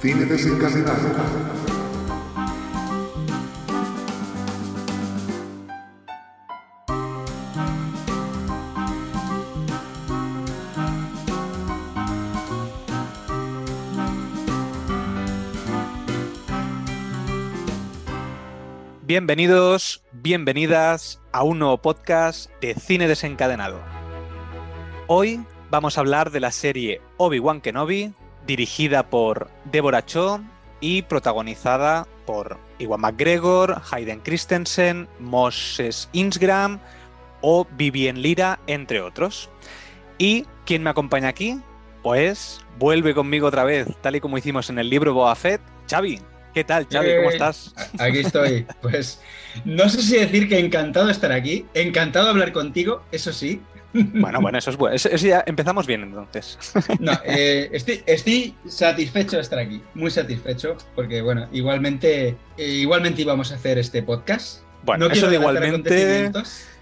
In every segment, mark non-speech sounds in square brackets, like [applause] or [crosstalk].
Cine desencadenado. Bienvenidos, bienvenidas a un nuevo podcast de Cine Desencadenado. Hoy vamos a hablar de la serie Obi-Wan Kenobi, dirigida por Deborah Cho y protagonizada por Iwan McGregor, Hayden Christensen, Moses Ingram o Vivien Lira, entre otros. ¿Y quién me acompaña aquí? Pues vuelve conmigo otra vez, tal y como hicimos en el libro Boa Fett, Xavi. ¿Qué tal, Xavi? ¿Cómo Eh, estás? [laughs] Aquí estoy. Pues no sé si decir que encantado de estar aquí, encantado de hablar contigo, eso sí. Bueno, bueno, eso es bueno. Eso- eso ya empezamos bien entonces. [laughs] No, eh, estoy, estoy satisfecho de estar aquí, muy satisfecho, porque bueno, igualmente, eh, igualmente íbamos a hacer este podcast. Bueno, no eso de igualmente.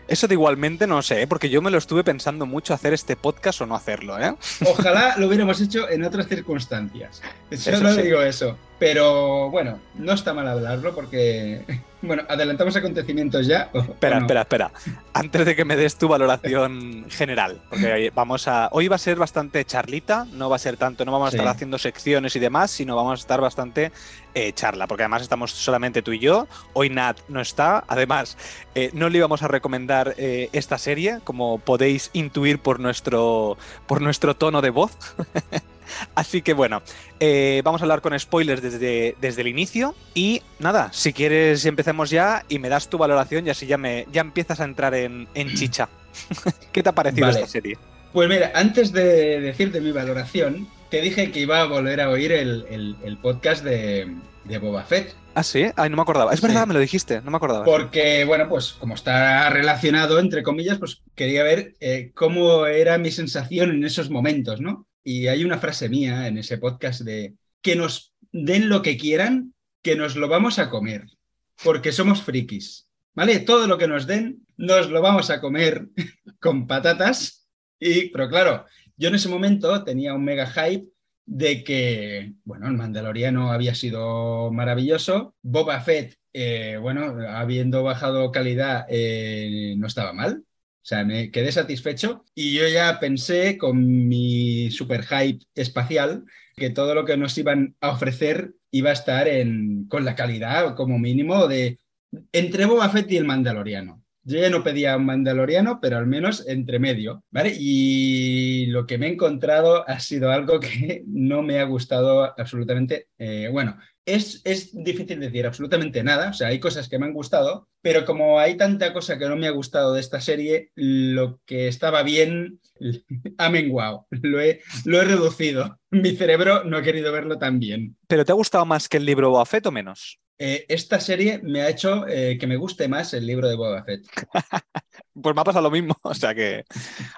Eso de igualmente no sé, ¿eh? porque yo me lo estuve pensando mucho hacer este podcast o no hacerlo, ¿eh? Ojalá lo hubiéramos hecho en otras circunstancias. Eso Solo sí. digo eso. Pero bueno, no está mal hablarlo porque, [laughs] bueno, adelantamos acontecimientos ya. o- Espera, o no? espera, espera. Antes de que me des tu valoración general, porque vamos a. Hoy va a ser bastante charlita, no va a ser tanto, no vamos a Sí. estar haciendo secciones y demás, sino vamos a estar bastante eh, charla, porque además estamos solamente tú y yo. Hoy Nat no está. Además, eh, no le íbamos a recomendar eh, esta serie, como podéis intuir por nuestro, por nuestro tono de voz. [laughs] Así que bueno, eh, vamos a hablar con spoilers desde, desde el inicio. Y nada, si quieres empecemos ya y me das tu valoración y así ya, me, ya empiezas a entrar en, en chicha. [laughs] ¿Qué te ha parecido Vale. esta serie? Pues mira, antes de decirte mi valoración, te dije que iba a volver a oír el, el- el podcast de, de Boba Fett. Ah, sí, ay, no me acordaba. Es Sí. verdad, me lo dijiste, no me acordaba. Porque, bueno, pues como está relacionado, entre comillas, pues quería ver eh, cómo era mi sensación en esos momentos, ¿no? Y hay una frase mía en ese podcast de que nos den lo que quieran, que nos lo vamos a comer, porque somos frikis, ¿vale? Todo lo que nos den, nos lo vamos a comer [laughs] con patatas. Y, pero claro, yo en ese momento tenía un mega hype de que, bueno, el Mandaloriano había sido maravilloso, Boba Fett, eh, bueno, habiendo bajado calidad, eh, no estaba mal. O sea, me quedé satisfecho y yo ya pensé con mi super hype espacial que todo lo que nos iban a ofrecer iba a estar en, con la calidad como mínimo de entre Boba Fett y el Mandaloriano. Yo ya no pedía un Mandaloriano, pero al menos entre medio, ¿vale? Y lo que me he encontrado ha sido algo que no me ha gustado absolutamente. Eh, bueno, es, es difícil decir absolutamente nada, o sea, hay cosas que me han gustado, pero como hay tanta cosa que no me ha gustado de esta serie, lo que estaba bien [laughs] ha menguado, lo he, lo he reducido. [laughs] Mi cerebro no ha querido verlo tan bien. ¿Pero te ha gustado más que el libro Boba Fett o menos? Eh, esta serie me ha hecho eh, que me guste más el libro de Boba Fett. [laughs] Pues me ha pasado lo mismo, o sea que,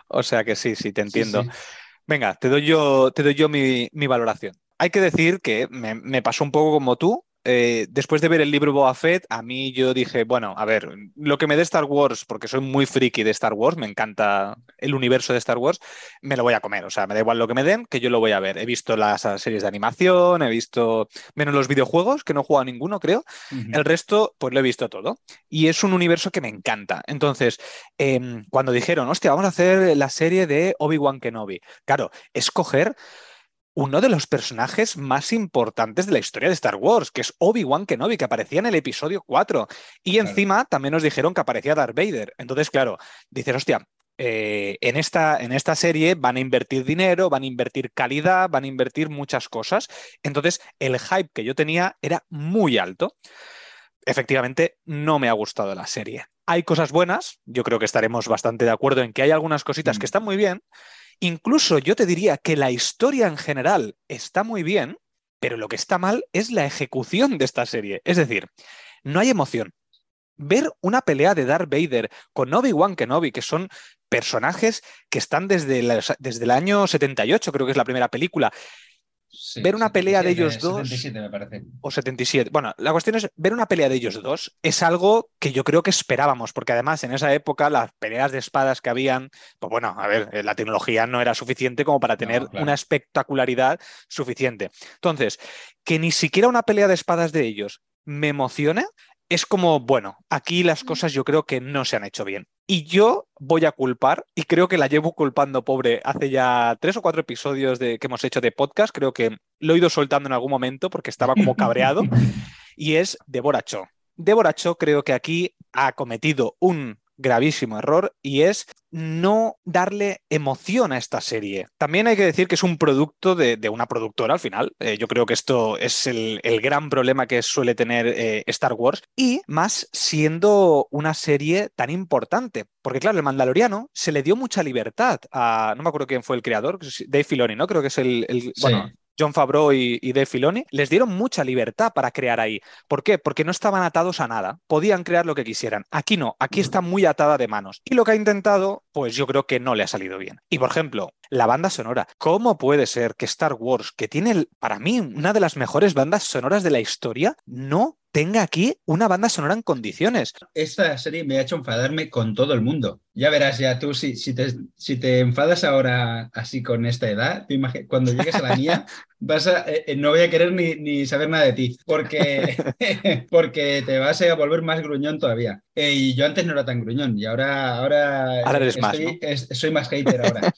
o sea que sí, sí, te entiendo. Sí, sí. Venga, te doy yo, te doy yo mi, mi valoración. Hay que decir que me, me pasó un poco como tú. eh, después de ver el libro Boba Fett, a mí yo dije, bueno, a ver, lo que me dé Star Wars, porque soy muy friki de Star Wars, me encanta el universo de Star Wars, me lo voy a comer. O sea, me da igual lo que me den, que yo lo voy a ver. He visto las series de animación, he visto menos los videojuegos, que no he jugado ninguno, creo. El resto, pues lo he visto todo. Y es un universo que me encanta. Entonces, em, cuando dijeron, hostia, vamos a hacer la serie de Obi-Wan Kenobi, claro, escoger uno de los personajes más importantes de la historia de Star Wars, que es Obi-Wan Kenobi, que aparecía en el episodio 4. Y Claro. encima también nos dijeron que aparecía Darth Vader. Entonces, claro, dices, hostia. eh, en, esta, en esta serie van a invertir dinero, van a invertir calidad, van a invertir muchas cosas. Entonces, el hype que yo tenía era muy alto efectivamente no me ha gustado la serie. Hay cosas buenas, yo creo que estaremos bastante de acuerdo en que hay algunas cositas Mm. que están muy bien. Incluso yo te diría que la historia en general está muy bien, pero lo que está mal es la ejecución de esta serie. Es decir, no hay emoción. Ver una pelea de Darth Vader con Obi-Wan Kenobi, que son personajes que están desde, desde el año 78, creo que es la primera película, ver una pelea de ellos dos. 77, me parece. O 77. Bueno, la cuestión es ver una pelea de ellos dos es algo que yo creo que esperábamos, porque además en esa época las peleas de espadas que habían, pues bueno, a ver, eh, la tecnología no era suficiente como para tener No, claro. una espectacularidad suficiente. Entonces, que ni siquiera una pelea de espadas de ellos me emocione, es como, bueno, aquí las cosas yo creo que no se han hecho bien. Y yo voy a culpar, y creo que la llevo culpando, pobre, hace ya tres o cuatro episodios de, que hemos hecho de podcast, creo que lo he ido soltando en algún momento porque estaba como cabreado, [laughs] y es Deborah Cho. Deborah Cho creo que aquí ha cometido un gravísimo error y es no darle emoción a esta serie. También hay que decir que es un producto de, de una productora al final. Eh, yo creo que esto es el, el gran problema que suele tener eh, Star Wars y más siendo una serie tan importante. Porque claro, el Mandaloriano se le dio mucha libertad a, no me acuerdo quién fue el creador, Dave Filoni, ¿no? Creo que es el, el- Sí. bueno, John Favreau y, y Filoni, les dieron mucha libertad para crear ahí. ¿Por qué? Porque no estaban atados a nada. Podían crear lo que quisieran. Aquí no, aquí está muy atada de manos. Y lo que ha intentado, pues yo creo que no le ha salido bien. Y por ejemplo, la banda sonora. ¿Cómo puede ser que Star Wars, que tiene para mí una de las mejores bandas sonoras de la historia, no tenga aquí una banda sonora en condiciones? Esta serie me ha hecho enfadarme con todo el mundo. Ya verás, ya tú, si, si, te, si te enfadas ahora así con esta edad, cuando llegues a la mía, [laughs] vas a, eh, eh, no voy a querer ni, ni saber nada de ti, porque, [laughs] [laughs] porque te vas a volver más gruñón todavía. Eh, y yo antes no era tan gruñón, y ahora, ahora, Ahora eres más, es- soy más hater ahora.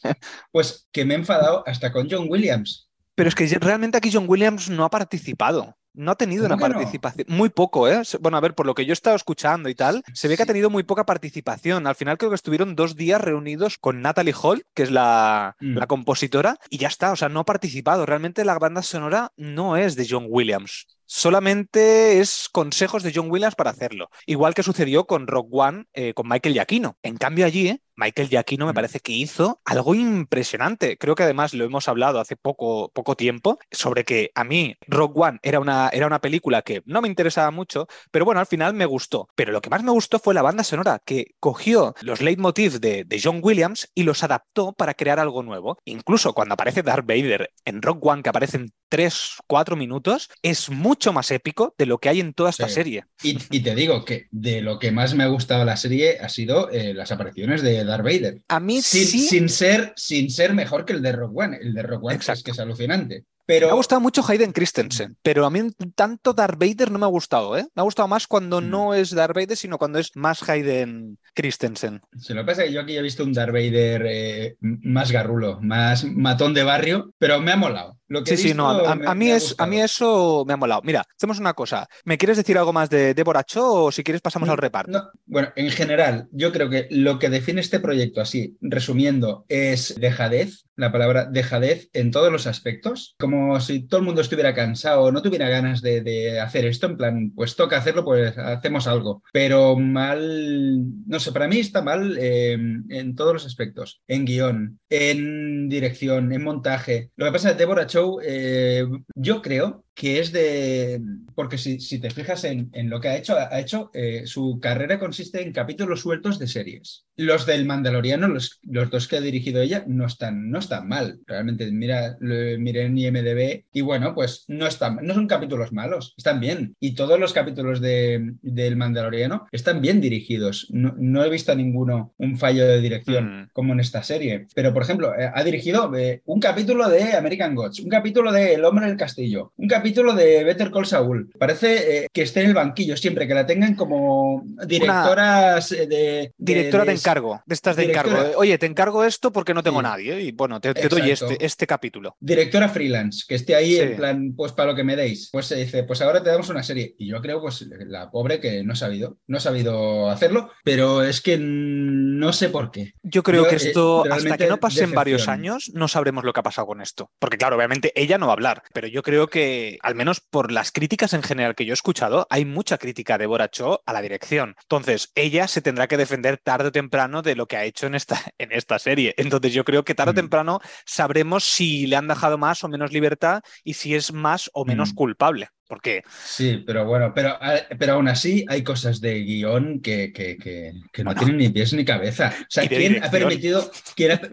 Pues que me he enfadado hasta con John Williams. Pero es que realmente aquí John Williams no ha participado. No ha tenido ¿Cómo una no? participación. Muy poco, ¿eh? Bueno, a ver, por lo que yo he estado escuchando y tal, se ve que ha tenido muy poca participación. Al final creo que estuvieron dos días reunidos con Natalie Holt, que es la, Mm. la compositora, y ya está. O sea, no ha participado. Realmente la banda sonora no es de John Williams. Solamente es consejos de John Williams para hacerlo. Igual que sucedió con Rock One eh, con Michael Giacchino. En cambio, allí, ¿eh? Michael Giacchino me parece que hizo algo impresionante. Creo que además lo hemos hablado hace poco, poco tiempo sobre que a mí Rock One era una, era una película que no me interesaba mucho, pero bueno, al final me gustó. Pero lo que más me gustó fue la banda sonora, que cogió los leitmotivs de, de John Williams y los adaptó para crear algo nuevo. Incluso cuando aparece Darth Vader en Rock One, que aparecen 3, 4 minutos, es mucho más épico de lo que hay en toda esta Sí. serie. Y, y te digo que de lo que más me ha gustado la serie ha sido eh, las apariciones de Darth Vader. A mí Sin, sí sin ser, sin ser mejor que el de Rock One. El de Rock One es que es alucinante. Me ha gustado mucho Hayden Christensen, pero a mí tanto Darth Vader no me ha gustado, ¿eh? Me ha gustado más cuando Mm. no es Darth Vader, sino cuando es más Hayden Christensen. se lo que pasa es que yo aquí he visto un Darth Vader eh, más garrulo, más matón de barrio, pero me ha molado. Lo que Sí, sí, no, a, a- me- a mí es, a mí eso me ha molado. Mira, hacemos una cosa. ¿Me quieres decir algo más de Deborah Cho o si quieres pasamos al reparto? No, bueno, en general, yo creo que lo que define este proyecto, así, resumiendo, es dejadez, la palabra dejadez en todos los aspectos, como si todo el mundo estuviera cansado no tuviera ganas de, hacer esto, en plan, pues toca hacerlo, pues hacemos algo, pero mal, no sé, para mí está mal eh, en todos los aspectos, en guion, en dirección, en montaje. Lo que pasa es que Deborah Chow, eh, yo creo que es de... Porque si, si te fijas en, en lo que ha hecho, ha hecho, eh, su carrera consiste en capítulos sueltos de series. Los del Mandaloriano, los, los dos que ha dirigido ella, no están, no están mal. Realmente, mira, lo miré en IMDB y bueno, pues no están, no son capítulos malos, están bien. Y todos los capítulos de, del Mandaloriano están bien dirigidos. No, no he visto a ninguno un fallo de dirección Mm. como en esta serie. Pero, por ejemplo, eh, ha dirigido eh, un capítulo de American Gods, un capítulo de El hombre del castillo, un capítulo de Better Call Saul. Parece eh, que esté en el banquillo siempre, que la tengan como directoras eh, de, Directora de de- encargo, de estas de Directora. encargo. Oye, te encargo esto porque no tengo Sí. nadie. Y bueno, te, te doy este, este capítulo. Directora freelance, que esté ahí Sí. en plan, pues para lo que me deis. Pues se dice, pues ahora te damos una serie. Y yo creo, pues la pobre que no ha sabido, no ha sabido hacerlo, pero es que no sé por qué. Yo creo Yo, que eh, esto, hasta que no pasen varios años, no sabremos lo que ha pasado con esto. Porque claro, obviamente ella no va a hablar, pero yo creo que, al menos por las críticas en general que yo he escuchado, hay mucha crítica de Bora Cho a la dirección. Entonces, ella se tendrá que defender tarde o temprano de lo que ha hecho en esta, [laughs] en esta serie. Entonces, yo creo que tarde o Mm. temprano sabremos si le han dejado más o menos libertad y si es más o menos Mm. culpable. porque... Sí, pero bueno, pero, pero aún así hay cosas de guion que, que, que, no tienen ni pies ni cabeza. O sea, ¿quién ha permitido...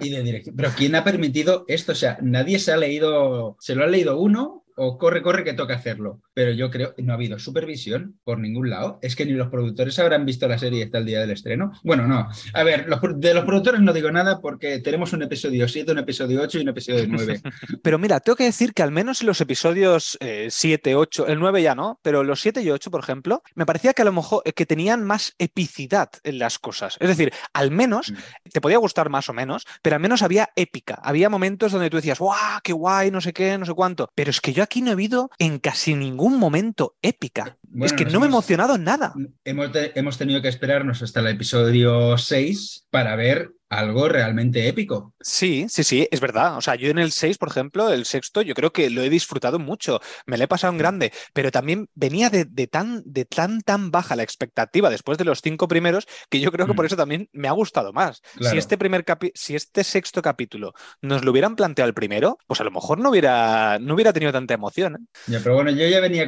y de dirección, pero ¿quién ha permitido esto? O sea, nadie se ha leído, se lo ha leído uno o corre, corre que toca hacerlo. Pero yo creo que no ha habido supervisión por ningún lado. Es que ni los productores habrán visto la serie hasta el día del estreno. Bueno, no. A ver, de los productores no digo nada porque tenemos un episodio 7, un episodio 8 y un episodio 9. [laughs] Pero mira, tengo que decir que al menos en los episodios 7, eh, 8, el 9 ya no, pero los 7 y 8, por ejemplo, me parecía que a lo mejor eh, que tenían más epicidad en las cosas. Es decir, al menos, mm. te podía gustar más o menos, pero al menos había épica. Había momentos donde tú decías, ¡guau, qué guay, no sé qué, no sé cuánto! Pero es que yo aquí no he habido en casi ningún momento épica. Es que no me he emocionado nada. Hemos, hemos tenido que esperarnos hasta el episodio 6 para ver algo realmente épico. Sí, sí, sí, es verdad. O sea, yo en el 6, por ejemplo, el sexto, yo creo que lo he disfrutado mucho, me lo he pasado en grande, pero también venía de, tan, de tan, tan baja la expectativa después de los cinco primeros que yo creo que por mm. eso también me ha gustado más. Si, este primer si este sexto capítulo nos lo hubieran planteado el primero, pues a lo mejor no hubiera, no hubiera tenido tanta emoción. ¿eh? pero bueno, yo ya venía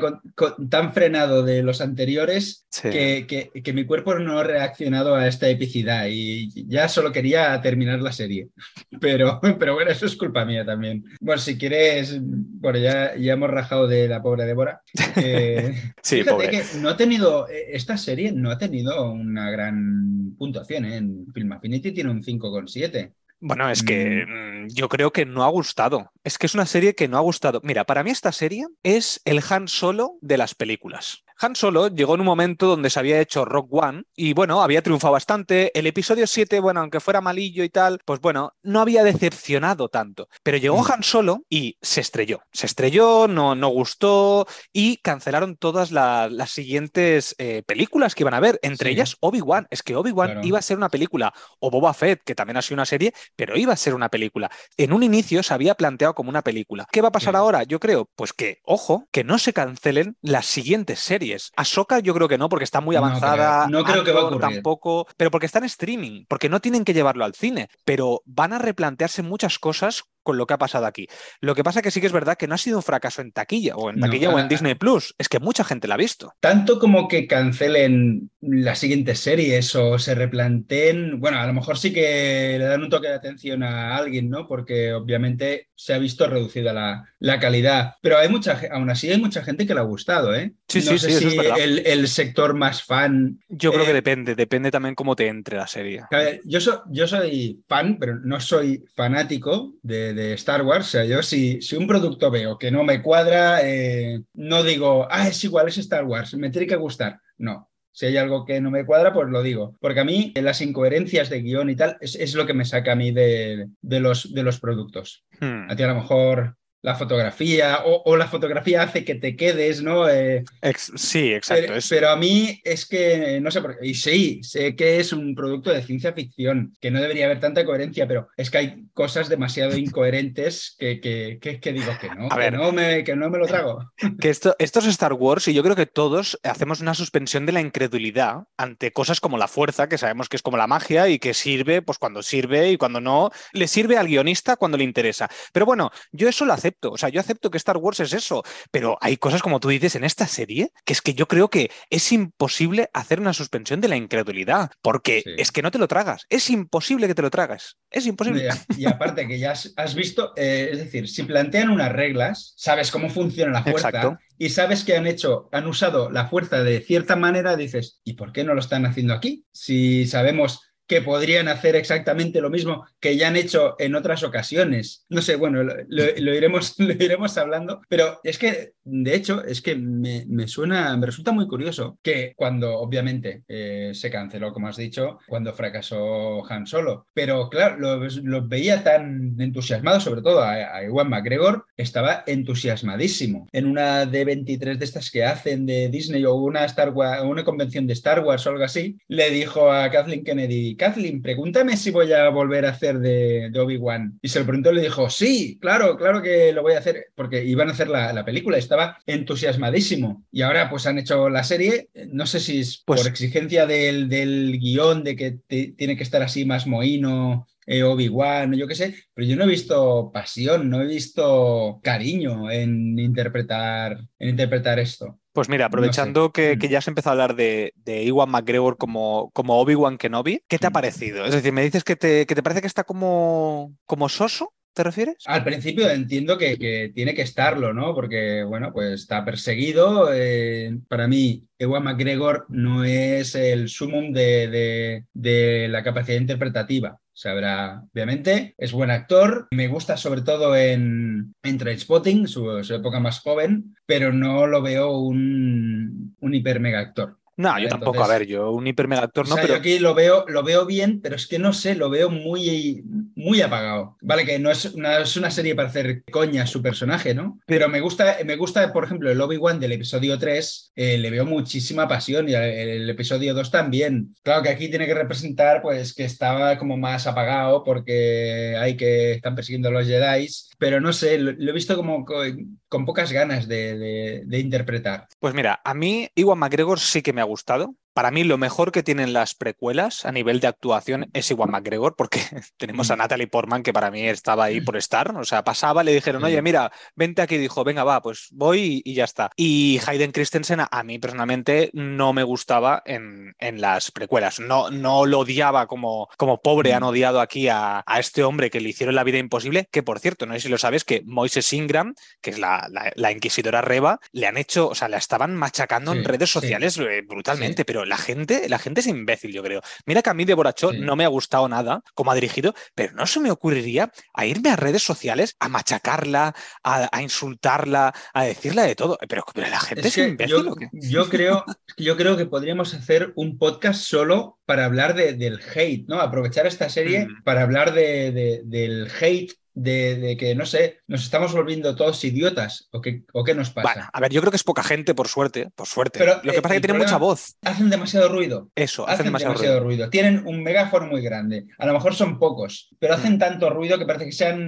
tan frenado de los anteriores que, que mi cuerpo no ha reaccionado a esta epicidad y ya solo quería terminar la serie. [laughs] Pero, pero bueno, eso es culpa mía también. Bueno, si quieres, bueno, ya, ya hemos rajado de la pobre Débora. Eh, [laughs] sí, fíjate que no ha tenido, esta serie no ha tenido una gran puntuación. ¿eh? En Film Affinity tiene un 5,7. Bueno, es que mm. Mm, yo creo que no ha gustado. Es que es una serie que no ha gustado. Mira, para mí esta serie es el Han Solo de las películas. Han Solo llegó en un momento donde se había hecho Rock One y bueno, había triunfado bastante. El episodio 7, bueno, aunque fuera malillo y tal, pues bueno, no había decepcionado tanto. Pero llegó mm. Han Solo y se estrelló. Se estrelló, no, no gustó y cancelaron todas las siguientes eh, películas que iban a ver, entre ellas Obi-Wan. Es que Obi-Wan iba a ser una película, o Boba Fett, que también ha sido una serie, pero iba a ser una película. En un inicio se había planteado como una película. ¿Qué va a pasar ahora? Yo creo, pues que, ojo, que no se cancelen las siguientes series series. Ahsoka yo creo que no, porque está muy avanzada. No creo, que va a ocurrir. Tampoco, pero porque está en streaming, porque no tienen que llevarlo al cine, pero van a replantearse muchas cosas con lo que ha pasado aquí. Lo que pasa que sí que es verdad que no ha sido un fracaso en taquilla o en taquilla o en Disney Plus, es que mucha gente la ha visto. Tanto como que cancelen las siguientes series o se replanteen, bueno, a lo mejor sí que le dan un toque de atención a alguien, ¿no? Porque obviamente se ha visto reducida la, calidad, pero hay mucha, aún así hay mucha gente que le ha gustado, ¿eh? Sí, sí, sí, si el, sector más fan. Yo creo que eh, depende, depende también cómo te entre la serie. A ver, yo, yo soy fan, pero no soy fanático de de Star Wars. O sea, yo si, si un producto veo que no me cuadra, eh, no digo, ah, es igual, es Star Wars, me tiene que gustar. No. Si hay algo que no me cuadra, pues lo digo. Porque a mí las incoherencias de guion y tal es, lo que me saca a mí de, los, de los productos. Hmm. A ti a lo mejor la fotografía o, la fotografía hace que te quedes, ¿no? Eh, sí, exacto. Pero, a mí es que, no sé por qué, y sí, sé que es un producto de ciencia ficción, que no debería haber tanta coherencia, pero es que hay cosas demasiado incoherentes que, que, digo que no, que, no me, que no me lo trago. Que esto, esto es Star Wars y yo creo que todos hacemos una suspensión de la incredulidad ante cosas como la fuerza, que sabemos que es como la magia y que sirve pues cuando sirve y cuando no, le sirve al guionista cuando le interesa. Pero bueno, yo eso lo acepto o sea, yo acepto que Star Wars es eso, pero hay cosas como tú dices en esta serie que es que yo creo que es imposible hacer una suspensión de la incredulidad, porque es que no te lo tragas. Es imposible que te lo tragas. Es imposible. Y, aparte que ya has, visto, eh, es decir, si plantean unas reglas, sabes cómo funciona la fuerza. Y sabes que han hecho, han usado la fuerza de cierta manera, dices, ¿y por qué no lo están haciendo aquí? Si sabemos que podrían hacer exactamente lo mismo que ya han hecho en otras ocasiones. No sé, bueno, lo, iremos, [laughs] lo iremos hablando, pero es que, de hecho, es que me, suena, me resulta muy curioso que cuando, obviamente, eh, se canceló, como has dicho, cuando fracasó Han Solo, pero claro, lo veía tan entusiasmado, sobre todo a, Iwan McGregor, estaba entusiasmadísimo. En una de 23 de estas que hacen de Disney o una, Star una convención de Star Wars o algo así, le dijo a Kathleen Kennedy, Kathleen, pregúntame si voy a volver a hacer de, Obi-Wan. Y se lo preguntó y le dijo, sí, claro, claro que lo voy a hacer, porque iban a hacer la, película, estaba entusiasmadísimo. Y ahora pues han hecho la serie, no sé si es pues por exigencia del, del guion, de que tiene que estar así más mohino eh, Obi-Wan, yo qué sé, pero yo no he visto pasión, no he visto cariño en interpretar, en interpretar esto. Pues mira, aprovechando que, Mm. ya has empezado a hablar de, de Iwan McGregor como, como Obi-Wan Kenobi, ¿qué te ha Mm. parecido? Es decir, me dices que te, que te parece que está como, como soso, ¿te refieres? Al principio entiendo que, que tiene que estarlo, ¿no? Porque, bueno, pues está perseguido. eh, para mí, Ewan McGregor no es el sumum de, de- de la capacidad interpretativa. Sabrá, obviamente, es buen actor. Me gusta sobre todo en, en Trainspotting, su, su época más joven, pero no lo veo un, un hiper mega actor. No, yo tampoco, a ver, yo un hiper mega actor O no, sea, pero yo aquí lo veo, lo veo bien, pero es que no sé, lo veo muy, muy apagado. Vale, que no es una, es una serie para hacer coña su personaje, ¿no? Pero me gusta, me gusta, por ejemplo, el Obi-Wan del episodio 3, eh, le veo muchísima pasión y el, episodio 2 también. Claro que aquí tiene que representar, pues, que estaba como más apagado porque hay que están persiguiendo a los Jedi, pero no sé, lo, he visto como con, pocas ganas de interpretar. Pues mira, a mí Iwan McGregor sí que me ha gustado. Para mí lo mejor que tienen las precuelas a nivel de actuación es Iwan McGregor, porque [laughs] tenemos a Mm. Natalie Portman que para mí estaba ahí por estar. O sea, pasaba, le dijeron, oye, mira, vente aquí. Dijo, venga, va, pues voy y, y ya está. Y Hayden Christensen a, mí personalmente no me gustaba en, en las precuelas. No, no lo odiaba como, como pobre Mm. han odiado aquí a, a este hombre que le hicieron la vida imposible, que por cierto, no sé si lo sabes, que Moises Ingram, que es la, la- la inquisidora Reba, le han hecho, o sea, la estaban machacando en redes sociales eh, brutalmente, Sí. pero la gente, la gente es imbécil, yo creo. Mira que a mí de Borachó Sí. no me ha gustado nada como ha dirigido, pero no se me ocurriría a irme a redes sociales a machacarla, a, a insultarla, a decirle de todo. Pero, pero la gente es, imbécil. yo, ¿o qué? yo creo, yo creo que podríamos hacer un podcast solo para hablar de- del hate, ¿no? Aprovechar esta serie Mm. para hablar de, de- del hate, de, de que, no sé, nos estamos volviendo todos idiotas, ¿o qué, o qué nos pasa? Bueno, a ver, yo creo que es poca gente, por suerte, por suerte. Pero, Lo que eh, pasa es que tiene mucha voz. Hacen demasiado ruido. Eso, hacen, Hacen demasiado, demasiado, ruido. ruido. Tienen un megáfono muy grande. A lo mejor son pocos, pero hacen Mm. tanto ruido que parece que sean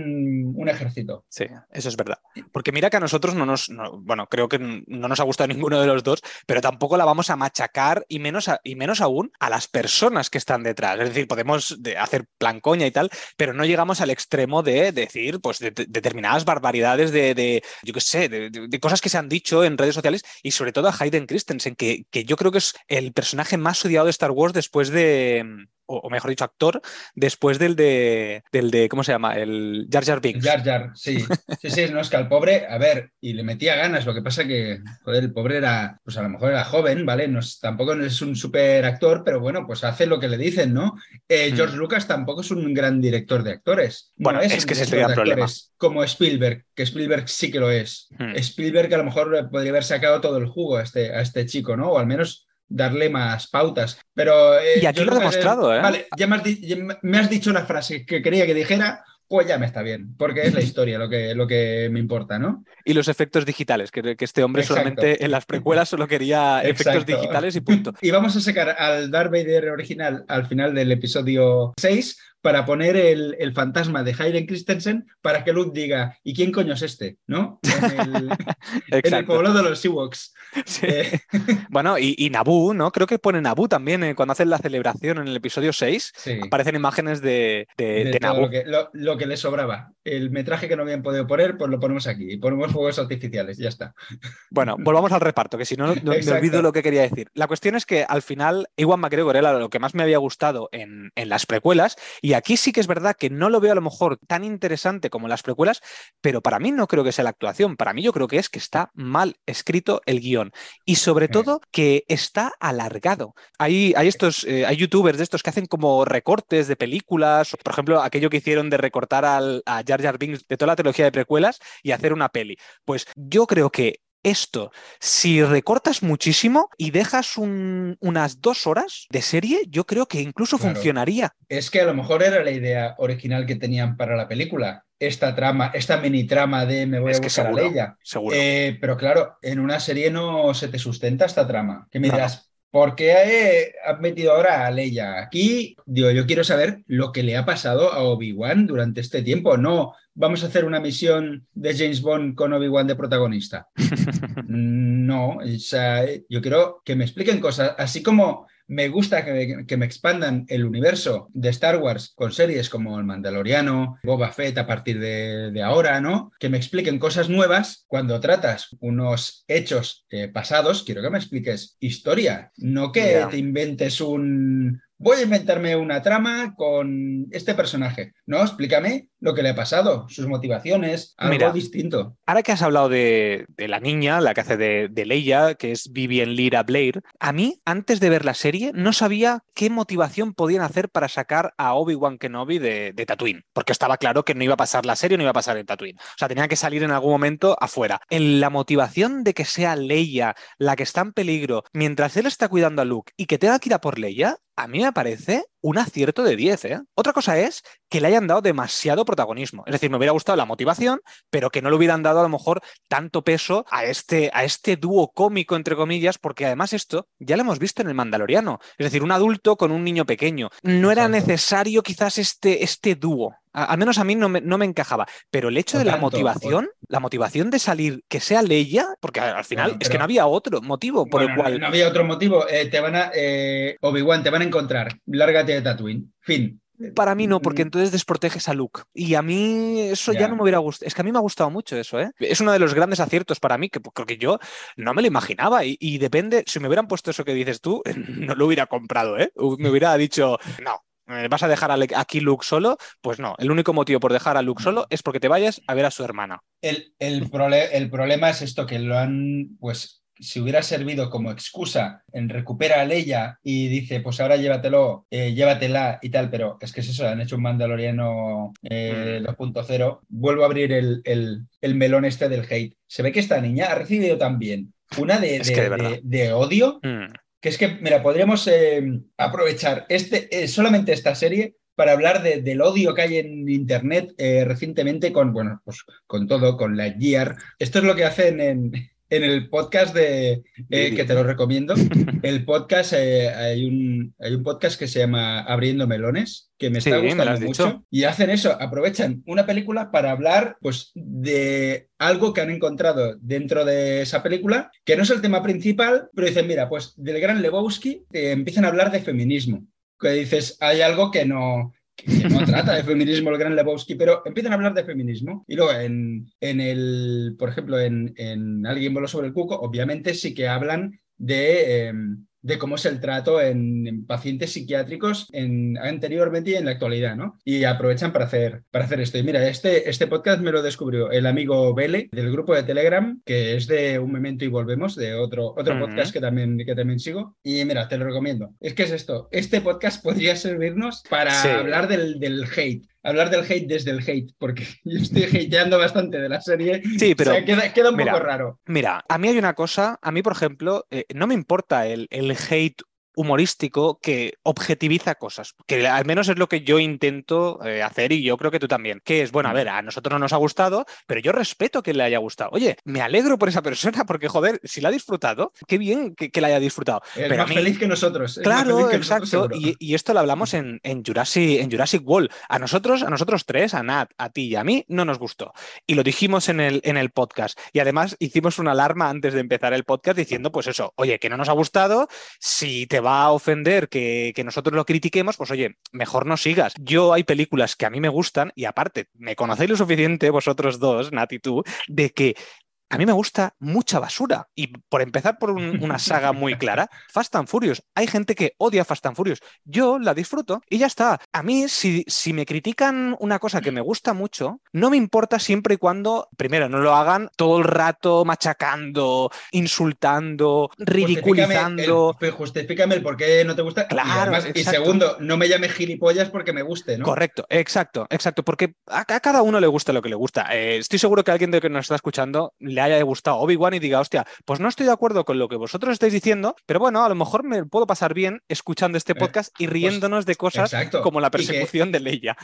un ejército. Sí, eso es verdad. Porque mira que a nosotros no nos, no- bueno, creo que no nos ha gustado [laughs] ninguno de los dos, pero tampoco la vamos a machacar y menos, a- y menos aún a las personas que están detrás. Es decir, podemos de- hacer plan coña y tal, pero no llegamos al extremo de decir pues de- de- determinadas barbaridades de, de, yo qué sé, de cosas que se han dicho en redes sociales y sobre todo a Hayden Christensen, que, que yo creo que es el personaje más odiado de Star Wars después de, o, mejor dicho, actor, después del de, del de, ¿cómo se llama? El Jar Jar Binks. Jar Jar, sí. [laughs] Sí, sí, no es que al pobre, a ver, y le metía ganas, lo que pasa que, joder, el pobre era, pues a lo mejor era joven, ¿vale? No es- tampoco no es un super actor, pero bueno, pues hace lo que le dicen, ¿no? Eh, Mm. George Lucas tampoco es un gran director de actores. No Bueno, es un que ese es el problema. Como Spielberg, que Spielberg sí que lo es. Mm. Spielberg a lo mejor podría haber sacado todo el jugo a este, a este chico, ¿no? O al menos darle más pautas. Pero. eh, Y aquí lo que- demostrado, ¿eh? Vale, ya me has, di- ya me has dicho la frase que quería que dijera, pues ya me está bien, porque es la [laughs] historia lo que, lo que me importa, ¿no? Y los efectos digitales, que, que este hombre Exacto. solamente en las precuelas solo quería [laughs] efectos Exacto. digitales y punto. [laughs] Y vamos a sacar al Darth Vader original al final del episodio 6 para poner el, el fantasma de Hayden Christensen para que Luke diga, ¿y quién coño es este? ¿No? En el, en el [laughs] pueblo de los. Sí. Eh, [laughs] Bueno, y, y Naboo, ¿no? Creo que pone Naboo también eh, cuando hacen la celebración en el episodio 6. sí. Aparecen imágenes de, de, de de todo Naboo. lo que, lo, lo que le sobraba. El metraje que no habían podido poner, pues lo ponemos aquí. Y ponemos fuegos artificiales, ya está. Bueno, volvamos al reparto, que si no, no- me olvido lo que quería decir. La cuestión es que al final, Iwan McGregor era lo que más me había gustado en, en las precuelas, y aquí sí que es verdad que no lo veo a lo mejor tan interesante como en las precuelas, pero para mí no creo que sea la actuación, para mí yo creo que es que está mal escrito el guion, y sobre todo que está alargado. Hay, hay estos, eh, hay youtubers de estos que hacen como recortes de películas, por ejemplo, aquello que hicieron de recortar al, a Jar Jar Binks de toda la trilogía de precuelas y hacer una peli. Pues yo creo que esto, si recortas muchísimo y dejas un- unas dos horas de serie, yo creo que incluso Claro. funcionaría. Es que a lo mejor era la idea original que tenían para la película. Esta trama, esta mini trama de me voy Es a buscar seguro, a Leia. Seguro. Eh, pero claro, en una serie no se te sustenta esta trama. Que me dirás, ¿por qué eh, has metido ahora a Leia aquí? Digo, yo quiero saber lo que le ha pasado a Obi-Wan durante este tiempo. No, vamos a hacer una misión de James Bond con Obi-Wan de protagonista. [laughs] no, o sea, yo quiero que me expliquen cosas, así como me gusta que me, expandan el universo de Star Wars con series como El Mandaloriano, Boba Fett a partir de, ahora, ¿no? Que me expliquen cosas nuevas. Cuando tratas unos hechos eh, pasados, quiero que me expliques historia, no que te inventes un, voy a inventarme una trama con este personaje. No, explícame lo que le ha pasado, sus motivaciones, algo distinto. Ahora que has hablado de, la niña, la que hace de, Leia, que es Vivian Lira Blair, a mí, antes de ver la serie, no sabía qué motivación podían hacer para sacar a Obi-Wan Kenobi de, de Tatooine, porque estaba claro que no iba a pasar la serie, no iba a pasar en Tatooine. O sea, tenía que salir en algún momento afuera. En la motivación de que sea Leia la que está en peligro mientras él está cuidando a Luke y que tenga que ir a por Leia, a mí me parece un acierto de 10. ¿eh? Otra cosa es que le hayan dado demasiado protagonismo. Es decir, me hubiera gustado la motivación, pero que no le hubieran dado a lo mejor tanto peso a este, a este dúo cómico, entre comillas, porque además esto ya lo hemos visto en el Mandaloriano. Es decir, un adulto con un niño pequeño. No era necesario quizás este, este dúo. Al menos a mí no me, no me, encajaba. Pero el hecho de la motivación, la motivación de salir, que sea Leia, porque al final es que no había otro motivo por el cual. No, había otro motivo. Eh, te van a. Eh, Obi-Wan, te van a encontrar. Lárgate de Tatooine. Fin. Para mí no, porque mm. entonces desproteges a Luke. Y a mí eso ya, no me hubiera gustado. Es que a mí me ha gustado mucho eso, ¿eh? Es uno de los grandes aciertos para mí, que creo que yo no me lo imaginaba. Y, depende, si me hubieran puesto eso que dices tú, [laughs] no lo hubiera comprado, ¿eh? Me hubiera dicho, no, ¿Vas a dejar aquí Luke solo? Pues no, el único motivo por dejar a Luke solo es porque te vayas a ver a su hermana. El, el, el problema es esto, que lo han, pues si hubiera servido como excusa en recupera a Leia y dice, pues ahora llévatelo, eh, llévatela y tal, pero es que es eso, han hecho un Mandaloriano 2.0. Mm. Vuelvo a abrir el, el, melón este del hate. Se ve que esta niña ha recibido también una de, de, odio. Mm. Que es que, mira, podríamos eh, aprovechar este, eh, solamente esta serie para hablar del odio que hay en Internet recientemente con, bueno, pues con todo, con la Gear. Esto es lo que hacen en, en el podcast de eh, que te lo recomiendo. El podcast, eh, hay, un, hay un podcast que se llama Abriendo Melones, que me está gustando mucho. Y hacen eso, aprovechan una película para hablar pues, de algo que han encontrado dentro de esa película, que no es el tema principal, pero dicen, mira, pues del gran Lebowski eh, empiezan a hablar de feminismo. Que dices, hay algo que no, que no trata de feminismo el gran Lebowski, pero empiezan a hablar de feminismo. Y luego, en, en el, por ejemplo, en, en Alguien voló sobre el cuco, obviamente sí que hablan de, em, de cómo es el trato en, pacientes psiquiátricos en, anteriormente y en la actualidad, ¿no? Y aprovechan para hacer, para hacer esto. Y mira, este, este podcast me lo descubrió el amigo Bele del grupo de Telegram, que es de Un Memento y Volvemos, de otro, otro podcast que también, que también sigo. Y mira, te lo recomiendo. Es que es esto, este podcast podría servirnos para hablar del, del hate, hablar del hate desde el hate, porque [laughs] yo estoy hateando bastante de la serie. Sí, pero. queda, un poco raro. Mira, a mí hay una cosa, a mí, por ejemplo, eh, no me importa el, el hate humorístico que objetiviza cosas, que al menos es lo que yo intento eh, hacer y yo creo que tú también, que es, bueno, a ver, a nosotros no nos ha gustado, pero yo respeto que le haya gustado. Oye, me alegro por esa persona porque, joder, si la ha disfrutado, qué bien que, que la haya disfrutado. Es pero más feliz que nosotros. claro, exacto. y, esto lo hablamos en, en, Jurassic, en Jurassic World. A nosotros, a nosotros tres, a Nat, a ti y a mí, no nos gustó. Y lo dijimos en el, en el podcast. Y además hicimos una alarma antes de empezar el podcast diciendo, pues eso, oye, que no nos ha gustado, si te va a ofender que, nosotros lo critiquemos, pues oye, mejor no sigas. Yo hay películas que a mí me gustan y aparte, me conocéis lo suficiente vosotros dos, Nat y tú, de que a mí me gusta mucha basura. Y por empezar por una saga muy clara, [laughs] Fast and Furious. Hay gente que odia Fast and Furious. Yo la disfruto y ya está. A mí, si, si me critican una cosa que me gusta mucho, no me importa siempre y cuando, primero, no lo hagan todo el rato machacando, insultando, ridiculizando. Justifícame el, por qué no te gusta. Claro. Y, segundo, no me llame gilipollas porque me guste, ¿no? Correcto, exacto, exacto. Porque a, cada uno le gusta lo que le gusta. Eh, estoy seguro que alguien de que nos está escuchando le haya gustado Obi-Wan y diga, hostia, pues no estoy de acuerdo con lo que vosotros estáis diciendo, pero bueno, a lo mejor me puedo pasar bien escuchando este eh, podcast y pues, riéndonos de cosas como la persecución de Leia.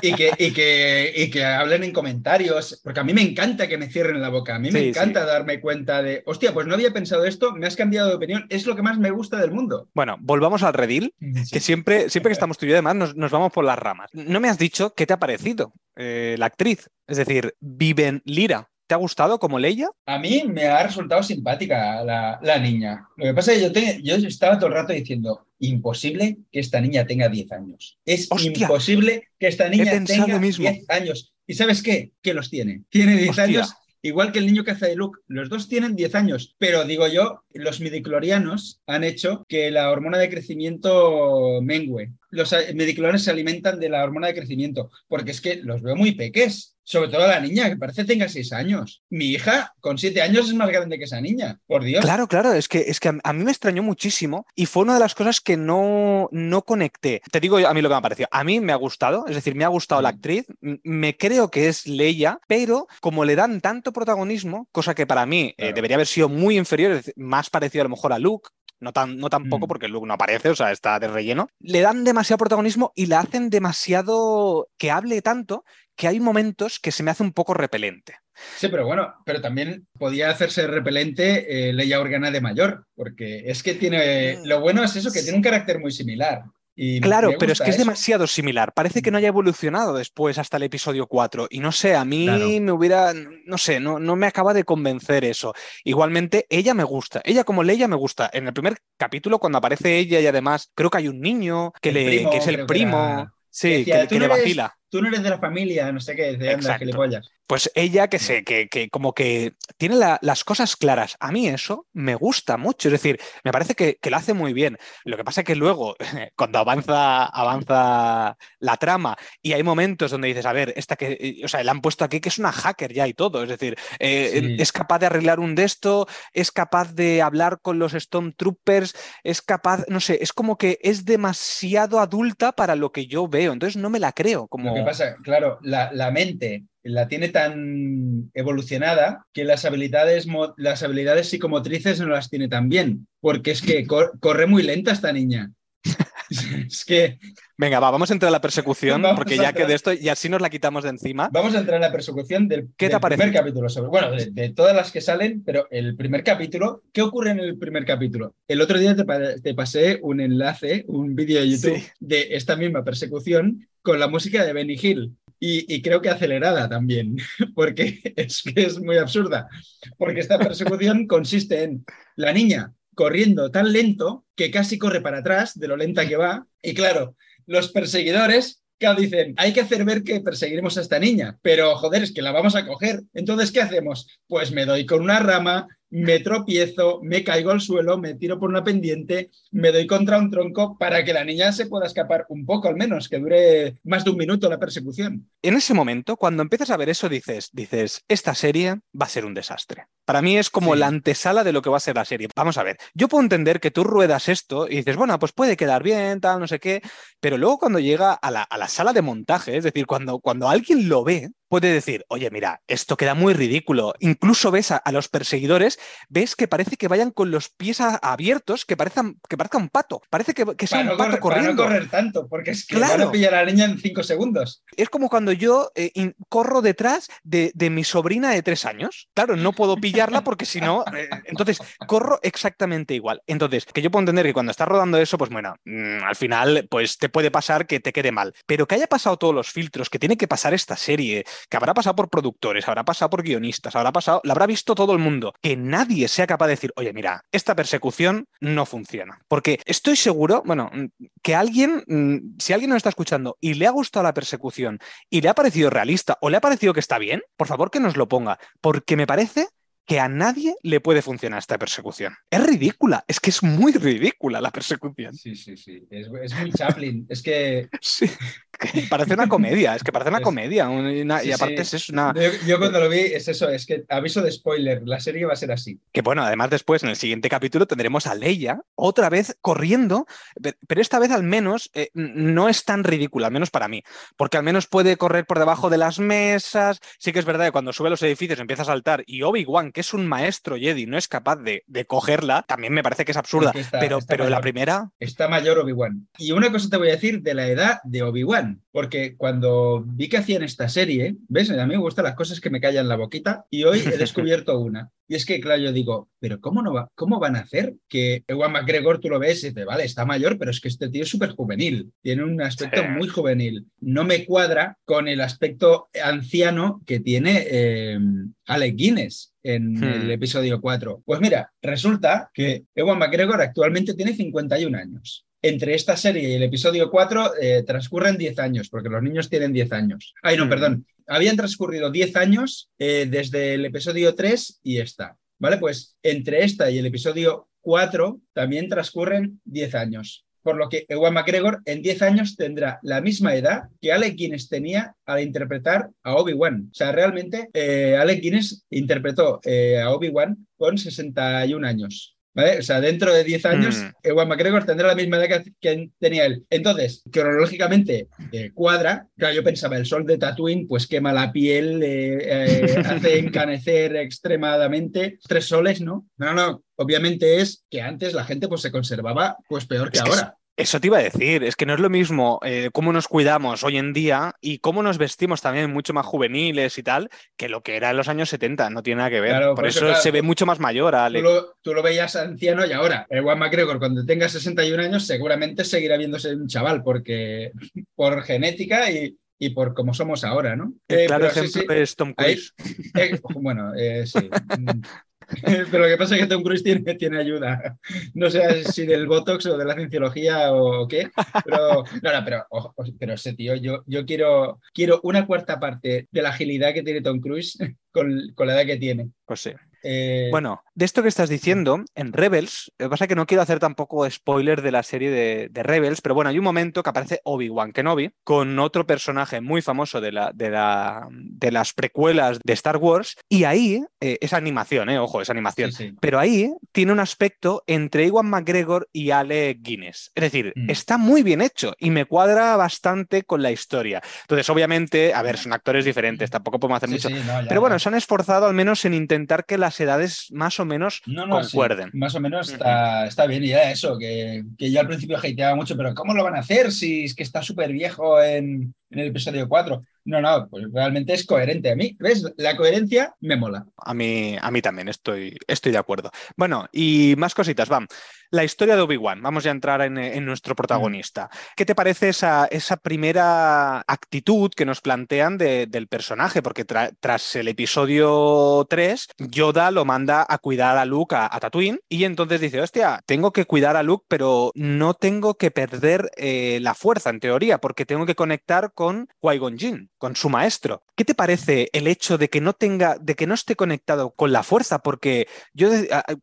Y que, y, que, y que hablen en comentarios, porque a mí me encanta que me cierren la boca, a mí me encanta darme cuenta de, hostia, pues no había pensado esto, me has cambiado de opinión, es lo que más me gusta del mundo. Bueno, volvamos al redil, que siempre, siempre que [laughs] estamos tú y yo además nos, nos vamos por las ramas. No me has dicho qué te ha parecido eh, la actriz. Es decir, Viven Lira. ¿Te ha gustado como Leia? A mí me ha resultado simpática la, la niña. Lo que pasa es que yo, te- yo estaba todo el rato diciendo, imposible que esta niña tenga 10 años. Es Hostia. imposible que esta niña tenga lo mismo. 10 años. ¿Y sabes qué? Que los tiene. Tiene 10 Hostia. años, igual que el niño que hace de Luke. Los dos tienen 10 años. Pero digo yo, los midiclorianos han hecho que la hormona de crecimiento mengue. Los a- midiclorianos se alimentan de la hormona de crecimiento, porque es que los veo muy peques. Sobre todo la niña, que parece tenga 6 años. Mi hija, con 7 años, es más grande que esa niña. Por Dios. Claro, claro, es que, es que a, a mí me extrañó muchísimo y fue una de las cosas que no, no conecté. Te digo a mí lo que me ha parecido. A mí me ha gustado, es decir, me ha gustado la Mm. actriz, me creo que es Leia, pero como le dan tanto protagonismo, cosa que para mí eh, debería haber sido muy inferior, es decir, más parecido a lo mejor a Luke. No, tan, no tampoco Mm. porque Luke no aparece, o sea, está de relleno. Le dan demasiado protagonismo y la hacen demasiado que hable tanto que hay momentos que se me hace un poco repelente. Sí, pero bueno, pero también podía hacerse repelente eh, Leia Organa de mayor, porque es que tiene. Lo bueno es eso, que tiene un carácter muy similar. Y Claro, pero es que es demasiado similar. Parece que no haya evolucionado después hasta el episodio 4. Y no sé, a mí Claro. me hubiera, no sé, no, no me acaba de convencer eso. Igualmente, ella me gusta. Ella como Leia me gusta. En el primer capítulo, cuando aparece ella y además creo que hay un niño que, El le, primo, que es el primo. era- Sí, Decía, que, "Tú que no le vacila. Tú no eres de la familia, no sé qué, decía, anda, gilipollas. Pues ella que sé, que, que como que tiene la- las cosas claras. A mí eso me gusta mucho. Es decir, me parece que, que lo hace muy bien. Lo que pasa es que luego, [laughs] cuando avanza, avanza la trama y hay momentos donde dices, a ver, esta que, eh, o sea, le han puesto aquí que es una hacker ya y todo. Es decir, eh, Sí. es capaz de arreglar un de esto, es capaz de hablar con los Stormtroopers, es capaz, no sé, es como que es demasiado adulta para lo que yo veo. Entonces no me la creo. Como... Pasa, claro, la, mente la tiene tan evolucionada que las habilidades, las habilidades psicomotrices no las tiene tan bien, porque es que cor- corre muy lenta esta niña. [laughs] es que Venga, va, vamos a entrar a la persecución, Vamos porque ya que de esto, y así nos la quitamos de encima. vamos a entrar en la persecución del, ¿Qué te del primer capítulo. Sobre, bueno, de, de todas las que salen, pero el primer capítulo, ¿qué ocurre en el primer capítulo? El otro día te, pa- te pasé un enlace, un vídeo de YouTube Sí. de esta misma persecución con la música de Benny Hill. Y, y creo que acelerada también, [laughs] porque es que es muy absurda. Porque esta persecución consiste en la niña corriendo tan lento que casi corre para atrás de lo lenta que va. Y claro, los perseguidores claro, dicen, hay que hacer ver que perseguiremos a esta niña, pero joder, es que la vamos a coger. Entonces, ¿qué hacemos? Pues me doy con una rama, me tropiezo, me caigo al suelo, me tiro por una pendiente, me doy contra un tronco para que la niña se pueda escapar un poco al menos, que dure más de un minuto la persecución. En ese momento, cuando empiezas a ver eso, dices, dices, esta serie va a ser un desastre. Para mí es como Sí. la antesala de lo que va a ser la serie. Vamos a ver, yo puedo entender que tú ruedas esto y dices, bueno, pues puede quedar bien, tal, no sé qué, pero luego cuando llega a la, a la sala de montaje, es decir, cuando, cuando alguien lo ve, puede decir, oye, mira, esto queda muy ridículo. Incluso ves a, a los perseguidores, ves que parece que vayan con los pies a- abiertos, que parezcan que parezca un pato. Parece que, que sea Para no, un pato correr, para no corriendo. correr tanto, porque es que Claro. van a pillar a la niña en cinco segundos. Es como cuando yo eh, in- corro detrás de, de mi sobrina de tres años. Claro, no puedo pillarla porque si no. eh, entonces, corro exactamente igual. Entonces, que yo puedo entender que cuando estás rodando eso, pues bueno, mm, al final, pues te puede pasar que te quede mal. Pero que haya pasado todos los filtros, que tiene que pasar esta serie, que habrá pasado por productores, habrá pasado por guionistas, habrá pasado, la habrá visto todo el mundo. Que nadie sea capaz de decir, oye, mira, esta persecución no funciona. Porque estoy seguro, bueno, mm, que alguien, mm, si alguien nos está escuchando y le ha gustado la persecución y le ha parecido realista o le ha parecido que está bien, por favor que nos lo ponga, porque me parece que a nadie le puede funcionar esta persecución. Es ridícula, es que es muy ridícula la persecución. Sí, sí, sí. Es, es muy Chaplin. es que [laughs] Sí, que parece una comedia, es que parece una comedia una- Sí, y aparte sí. es una... yo, yo cuando lo vi es eso, es que aviso de spoiler, la serie va a ser así. Que bueno, además después en el siguiente capítulo tendremos a Leia otra vez corriendo, pe- pero esta vez al menos eh, no es tan ridícula, al menos para mí, porque al menos puede correr por debajo de las mesas. Sí que es verdad que cuando sube a los edificios empieza a saltar y Obi-Wan, que es un maestro Jedi, no es capaz de, de cogerla, también me parece que es absurda, está- pero, está pero la primera... Está mayor Obi-Wan. Y una cosa te voy a decir de la edad de Obi-Wan. Porque cuando vi que hacían esta serie, ¿ves? A mí me gustan las cosas que me callan la boquita y hoy he descubierto una. Y es que, claro, yo digo, pero ¿cómo, no va, cómo van a hacer que Ewan McGregor tú lo ves y dices, vale, está mayor, pero es que este tío es súper juvenil, tiene un aspecto muy juvenil. No me cuadra con el aspecto anciano que tiene eh, Alec Guinness en hmm. el episodio 4. Pues mira, resulta que Ewan McGregor actualmente tiene 51 años. Entre esta serie y el episodio 4 eh, transcurren 10 años, porque los niños tienen 10 años. Ay, no, hmm. perdón. Habían transcurrido 10 años eh, desde el episodio 3 y esta. ¿Vale? Pues entre esta y el episodio 4 también transcurren 10 años por lo que Ewan McGregor en 10 años tendrá la misma edad que Alec Guinness tenía al interpretar a Obi-Wan. O sea, realmente eh, Alec Guinness interpretó a Obi-Wan con 61 años. ¿Vale? O sea, dentro de 10 años, mm. Ewan McGregor tendrá la misma edad que, tenía él. Entonces, cronológicamente eh, cuadra. Claro, yo pensaba, el sol de Tatooine, pues quema la piel, hace [laughs] encanecer extremadamente. Tres soles, ¿no? No, no, obviamente es que antes la gente pues se conservaba pues peor que ahora. Eso te iba a decir, es que no es lo mismo eh, cómo nos cuidamos hoy en día y cómo nos vestimos también mucho más juveniles y tal que lo que era en los años 70, no tiene nada que ver. por, eso, se ve mucho más mayor. Tú, lo, tú, lo, veías anciano y ahora, el Juan McGregor cuando tenga 61 años seguramente seguirá viéndose un chaval porque [laughs] por genética y, y por cómo somos ahora, ¿no? El eh, claro ejemplo es Tom Cruise. Eh, bueno, sí. [laughs] [laughs] Pero lo que pasa es que Tom Cruise tiene, tiene ayuda. No sé si del Botox o de la cienciología o qué. Pero, no, no, pero, pero ese tío, yo, yo quiero, quiero una cuarta parte de la agilidad que tiene Tom Cruise con, con la edad que tiene. Pues sí. Eh, bueno, de esto que estás diciendo, en Rebels, lo que pasa es que no quiero hacer tampoco spoiler de la serie de, Rebels, pero bueno, hay un momento que aparece Obi-Wan Kenobi con otro personaje muy famoso de, la, de, la, de las precuelas de Star Wars, y ahí, eh, es animación, eh, ojo, es animación, pero ahí tiene un aspecto entre Iwan McGregor y Ale Guinness. Es decir, mm. está muy bien hecho y me cuadra bastante con la historia. Entonces, obviamente, a ver, son actores diferentes, tampoco podemos hacer mucho, pero bueno, se han esforzado al menos en intentar que la edades más o menos concuerden. más o menos está, está bien, y ya eso, que, que, yo al principio hateaba mucho, pero ¿cómo lo van a hacer si es que está súper viejo en, en el episodio 4? No, no, pues realmente es coherente. A mí, ¿ves? La coherencia me mola. A mí, a mí también estoy, estoy de acuerdo. Bueno, y más cositas, van. La historia de Obi-Wan, vamos a entrar en, nuestro protagonista. ¿Qué te parece esa, esa primera actitud que nos plantean del personaje? Porque tras el episodio 3, Yoda lo manda a cuidar a Luke a, Tatooine y entonces dice, hostia, tengo que cuidar a Luke, pero no tengo que perder eh, la fuerza, en teoría, porque tengo que conectar con Qui-Gon Jinn con su maestro. ¿Qué te parece el hecho de que no tenga, de que no esté conectado con la fuerza? Porque yo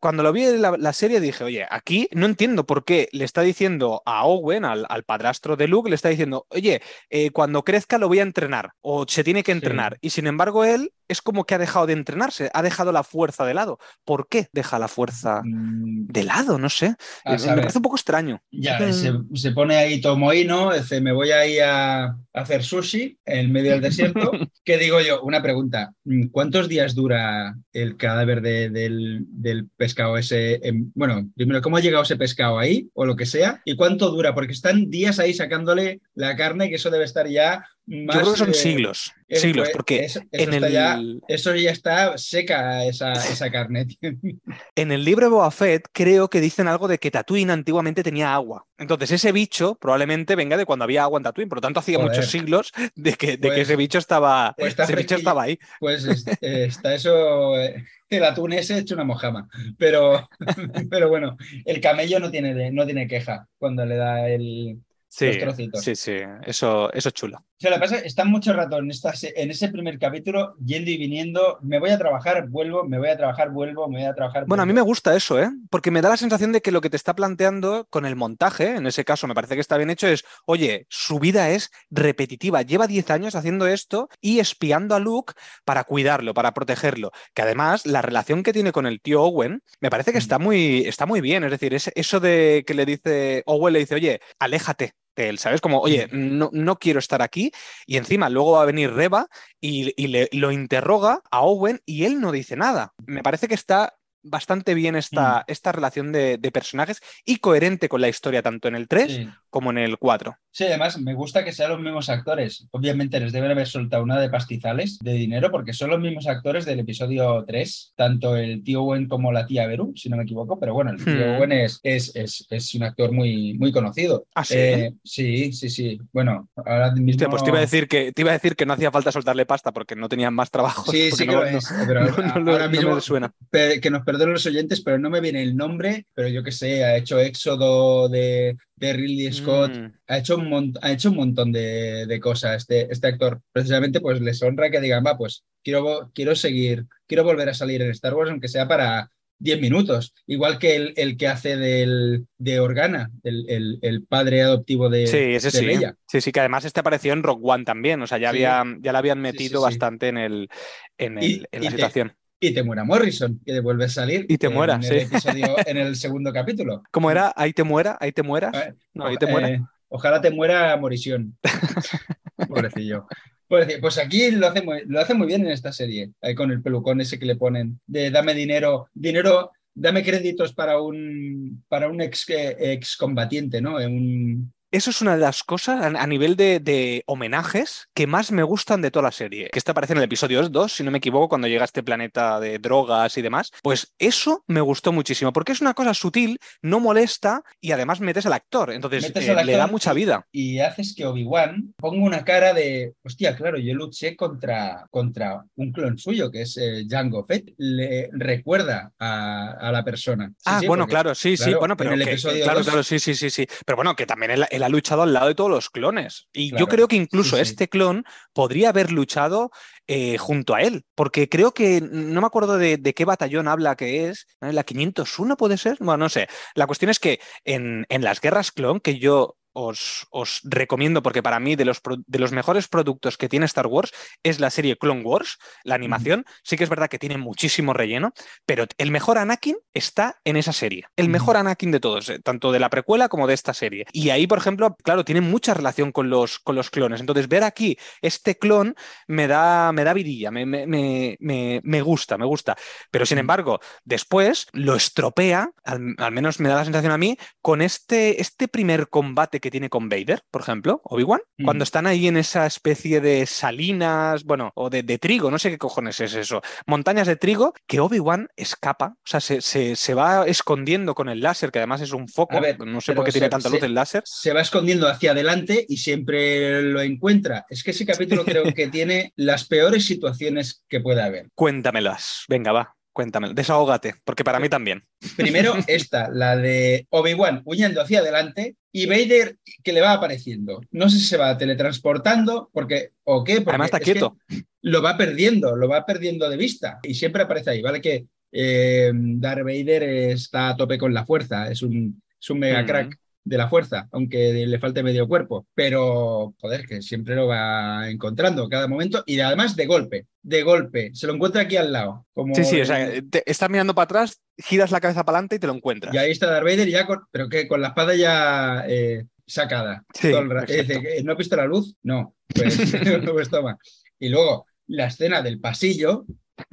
cuando lo vi en la, serie dije, oye, aquí no entiendo por qué le está diciendo a Owen, al, padrastro de Luke, le está diciendo, oye, eh, cuando crezca lo voy a entrenar o se tiene que entrenar. Y sin embargo, él es como que ha dejado de entrenarse, ha dejado la fuerza de lado. ¿Por qué deja la fuerza mm. de lado? No sé. Me parece un poco extraño. Ya, se, pone ahí Tomoino, dice, me voy ahí a hacer sushi en medio del desierto. [laughs] ¿Qué digo yo? Una pregunta. ¿Cuántos días dura el cadáver del, pescado ese? bueno, primero, ¿cómo ha llegado ese pescado ahí? O lo que sea. ¿Y cuánto dura? Porque están días ahí sacándole la carne, que eso debe estar ya yo creo que son siglos, siglos, pues, porque eso, en el... ya, eso ya está seca esa, esa carne. [laughs] en el libro de Boba Fett creo que dicen algo de que Tatooine antiguamente tenía agua. Entonces ese bicho probablemente venga de cuando había agua en Tatooine, por lo tanto hacía muchos siglos de que, de que ese pues, bicho estaba, pues ese bicho estaba ahí. Pues está eso, eh, el atún ese hecho una mojama, pero, [laughs] pero bueno, el camello no tiene, no tiene queja cuando le da el, Sí, sí, sí, eso, eso es chulo. O sea, lo que pasa es que están mucho rato en, en ese primer capítulo yendo y viniendo, me voy a trabajar, vuelvo, me voy a trabajar, vuelvo, me voy a trabajar. Bueno, a mí me gusta eso, ¿eh? Porque me da la sensación de que lo que te está planteando con el montaje, en ese caso me parece que está bien hecho, es, oye, su vida es repetitiva, lleva 10 años haciendo esto y espiando a Luke para cuidarlo, para protegerlo. Que además la relación que tiene con el tío Owen me parece que está muy, está muy bien, es decir, es eso de que le dice, Owen le dice, oye, aléjate él, ¿sabes? Como, oye, no, no, quiero estar aquí. Y encima luego va a venir Reba y, le, lo interroga a Owen y él no dice nada. Me parece que está bastante bien esta, mm. esta relación de, personajes y coherente con la historia, tanto en el 3 como en el 4. Sí, además me gusta que sean los mismos actores. Obviamente les deben haber soltado una de pastizales de dinero porque son los mismos actores del episodio 3, tanto el tío Owen como la tía Beru, si no me equivoco, pero bueno, el tío Hmm. Owen es, es, es, es un actor muy, muy conocido. ¿Ah, sí? Eh, sí, sí, sí. Bueno, ahora mismo... Hostia, pues te iba, a decir que, te iba a decir que no hacía falta soltarle pasta porque no tenían más trabajo. Sí, sí que lo es, pero [laughs] ahora mismo me suena. Que nos perdonen los oyentes, pero no me viene el nombre, pero yo qué sé, ha hecho Éxodo de, de Ridley Scott, Mm. ha, hecho un ha hecho un montón de, de cosas este, este actor. Precisamente pues les honra que digan, va, pues quiero, quiero seguir, quiero volver a salir en Star Wars, aunque sea para 10 minutos. Igual que el, el que hace del, de Organa, el, el- el padre adoptivo de, Sí, ese de sí. Sí, sí, que además este apareció en Rock One también. O sea, ya, Sí. había, ya la habían metido sí. bastante en, el, en, Y- la te- situación. Y te muera Morrison, que vuelve a salir Y te en muera, el sí. episodio, [laughs] en el segundo capítulo. ¿Cómo era? Ahí te muera, ahí te mueras. Eh, No, ahí te muera. Eh, ojalá te muera Morisión. [laughs] Pobrecillo. Pues aquí lo hace muy, lo hace muy bien en esta serie, ahí con el pelucón ese que le ponen, de dame dinero, dinero, dame créditos para un, para un ex, eh, excombatiente, ¿no? Un, Eso es una de las cosas a, a nivel de, de homenajes que más me gustan de toda la serie. Que esta aparece en el episodio 2, si no me equivoco, cuando llega a este planeta de drogas y demás. Pues eso me gustó muchísimo, porque es una cosa sutil, no molesta y además metes al actor. Entonces eh, al le da mucha vida. y haces que Obi-Wan ponga una cara de, hostia, claro, yo luché contra, contra un clon suyo, que es eh, Jango Fett. Le recuerda a, a la persona. Sí, ah, sí, bueno, porque- claro, sí, sí, bueno, en pero el que- episodio claro, dos- claro, sí, sí, sí, sí. Pero bueno, que también él, él ha luchado al lado de todos los clones. Y yo creo que incluso sí, sí. este clon podría haber luchado eh, junto a él, porque creo que no me acuerdo de, de qué batallón habla que es, ¿eh? la 501 puede ser, bueno, no sé. La cuestión es que en, en las guerras clon, que yo os, os recomiendo, porque para mí de los, de los mejores productos que tiene Star Wars es la serie Clone Wars, la animación, sí que es verdad que tiene muchísimo relleno, pero el mejor Anakin está en esa serie, el mejor Anakin de todos, eh, tanto de la precuela como de esta serie. Y ahí, por ejemplo, claro, tiene mucha relación con los, con los clones. Entonces, ver aquí este clon me da, me da vidilla, me, me, me, me- gusta, me gusta. Pero sin embargo, después lo estropea, al, al menos me da la sensación a mí, con este, este primer combate que tiene con Vader, por ejemplo, Obi-Wan, Mm. cuando están ahí en esa especie de salinas, bueno, o de, de trigo, no sé qué cojones es eso, montañas de trigo, que Obi-Wan escapa, o sea, se, se- se va escondiendo con el láser, que además es un foco, ver, no sé por qué tiene tanta luz el láser. se va escondiendo hacia adelante y siempre lo encuentra. Es que ese capítulo creo [laughs] que tiene las peores situaciones que puede haber. Cuéntamelas, venga, va, cuéntamelo, desahógate, porque para mí también. Primero [laughs] esta, la de Obi-Wan huyendo hacia adelante y Vader que le va apareciendo. No sé si se va teletransportando porque o qué, porque Además está es quieto. lo va perdiendo, lo va perdiendo de vista y siempre aparece ahí, ¿vale? Que eh, Darth Vader está a tope con la fuerza, es un, es un mega Mm. De la fuerza, aunque le falte medio cuerpo, pero joder, que siempre lo va encontrando cada momento y además de golpe, de golpe, se lo encuentra aquí al lado. Como Sí, sí, o sea, estás mirando para atrás, giras la cabeza para adelante y te lo encuentras. y ahí está Darth Vader ya con, pero que con la espada ya eh, sacada. Sí, dice, "¿Que ¿no has visto la luz? No, pues, [laughs] [laughs] pues toma. Y luego la escena del pasillo.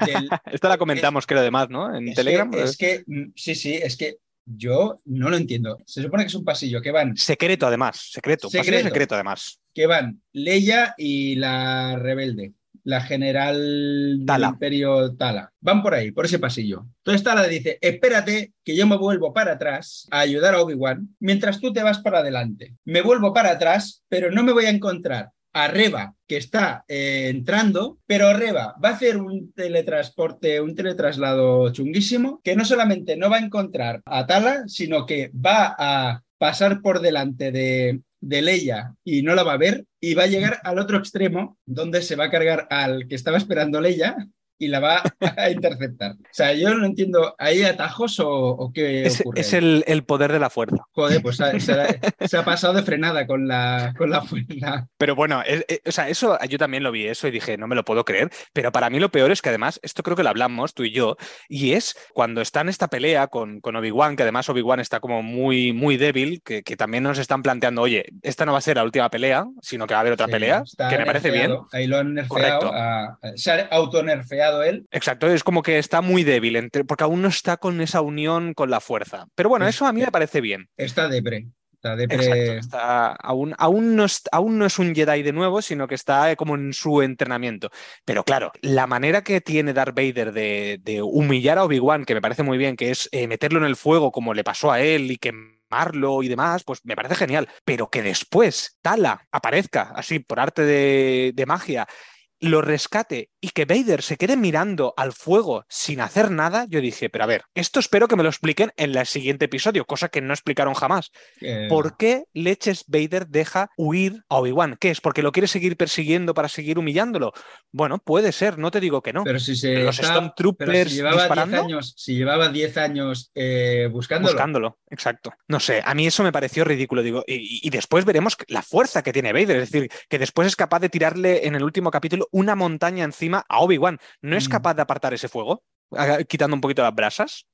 Del, [laughs] Esta la comentamos, creo, además, ¿no? En es Telegram. Que, es que, mm, sí, sí, es que yo no lo entiendo. Se supone que es un pasillo que van, Secreto, además. Secreto. Secreto, Secreto. secreto además. que van Leia y la rebelde, la general del imperio Tala. Van por ahí, por ese pasillo. Entonces Tala dice, espérate que yo me vuelvo para atrás a ayudar a Obi-Wan mientras tú te vas para adelante. Me vuelvo para atrás, pero no me voy a encontrar a Reba, que está eh, entrando, pero Reba va a hacer un teletransporte, un teletraslado chunguísimo, que no solamente no va a encontrar a Tala, sino que va a pasar por delante de, de Leia y no la va a ver y va a llegar al otro extremo donde se va a cargar al que estaba esperando Leia y la va a [laughs] interceptar. O sea, yo no entiendo, ¿hay atajos o, o qué Es, ocurre? es el, el poder de la fuerza. Joder, pues se, se ha- [laughs] se ha pasado de frenada con la, con la fuerza. Pero bueno, es- es- o sea, eso yo también lo vi eso y dije, no me lo puedo creer. Pero para mí lo peor es que además, esto creo que lo hablamos tú y yo, y es cuando está en esta pelea con, con Obi-Wan, que además Obi-Wan está como muy, muy débil, que, que también nos están planteando, oye, esta no va a ser la última pelea, sino que va a haber otra Sí, pelea, que me parece bien. Ahí lo han nerfeado. Correcto. a- se ha autonerfeado él. Exacto, es como que está muy débil, entre- porque aún no está con esa unión con la fuerza. Pero bueno, Es eso a mí que- me parece bien. Está depre. Está de pre- Exacto, está- aún, aún, no es, aún no es un Jedi de nuevo, sino que está eh, como en su entrenamiento. Pero claro, la manera que tiene Darth Vader de, de humillar a Obi-Wan, que me parece muy bien, que es eh, meterlo en el fuego como le pasó a él y quemarlo y demás, pues me parece genial. Pero que después Tala aparezca así por arte de, de magia lo rescate y que Vader se quede mirando al fuego sin hacer nada, yo dije, pero a ver, esto espero que me lo expliquen en el siguiente episodio, cosa que no explicaron jamás. eh, ¿Por qué leches Vader deja huir a Obi-Wan? ¿Qué es? ¿Porque lo quiere seguir persiguiendo para seguir humillándolo? Bueno, puede ser, no te digo que no. Pero si se los está- Stormtroopers pero si llevaba 10 disparando. años, si llevaba 10 años eh, buscándolo, Buscándolo, exacto. No sé, a mí eso me pareció ridículo. Digo, y, y después veremos la fuerza que tiene Vader, es decir, que después es capaz de tirarle en el último capítulo una montaña encima a Obi-Wan. ¿No es Mm. capaz de apartar ese fuego? Quitando un poquito las brasas.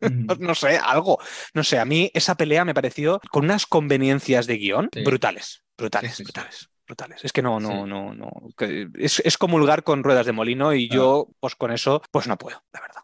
mm, [laughs] No, sé, algo. No sé, a mí esa pelea me pareció con unas conveniencias de guion Sí. brutales, brutales, Sí, sí, sí. brutales. Brutales. Es que no, no, Sí. no, no. Es, es comulgar con ruedas de molino y Ah. yo, pues con eso, pues no puedo, la verdad.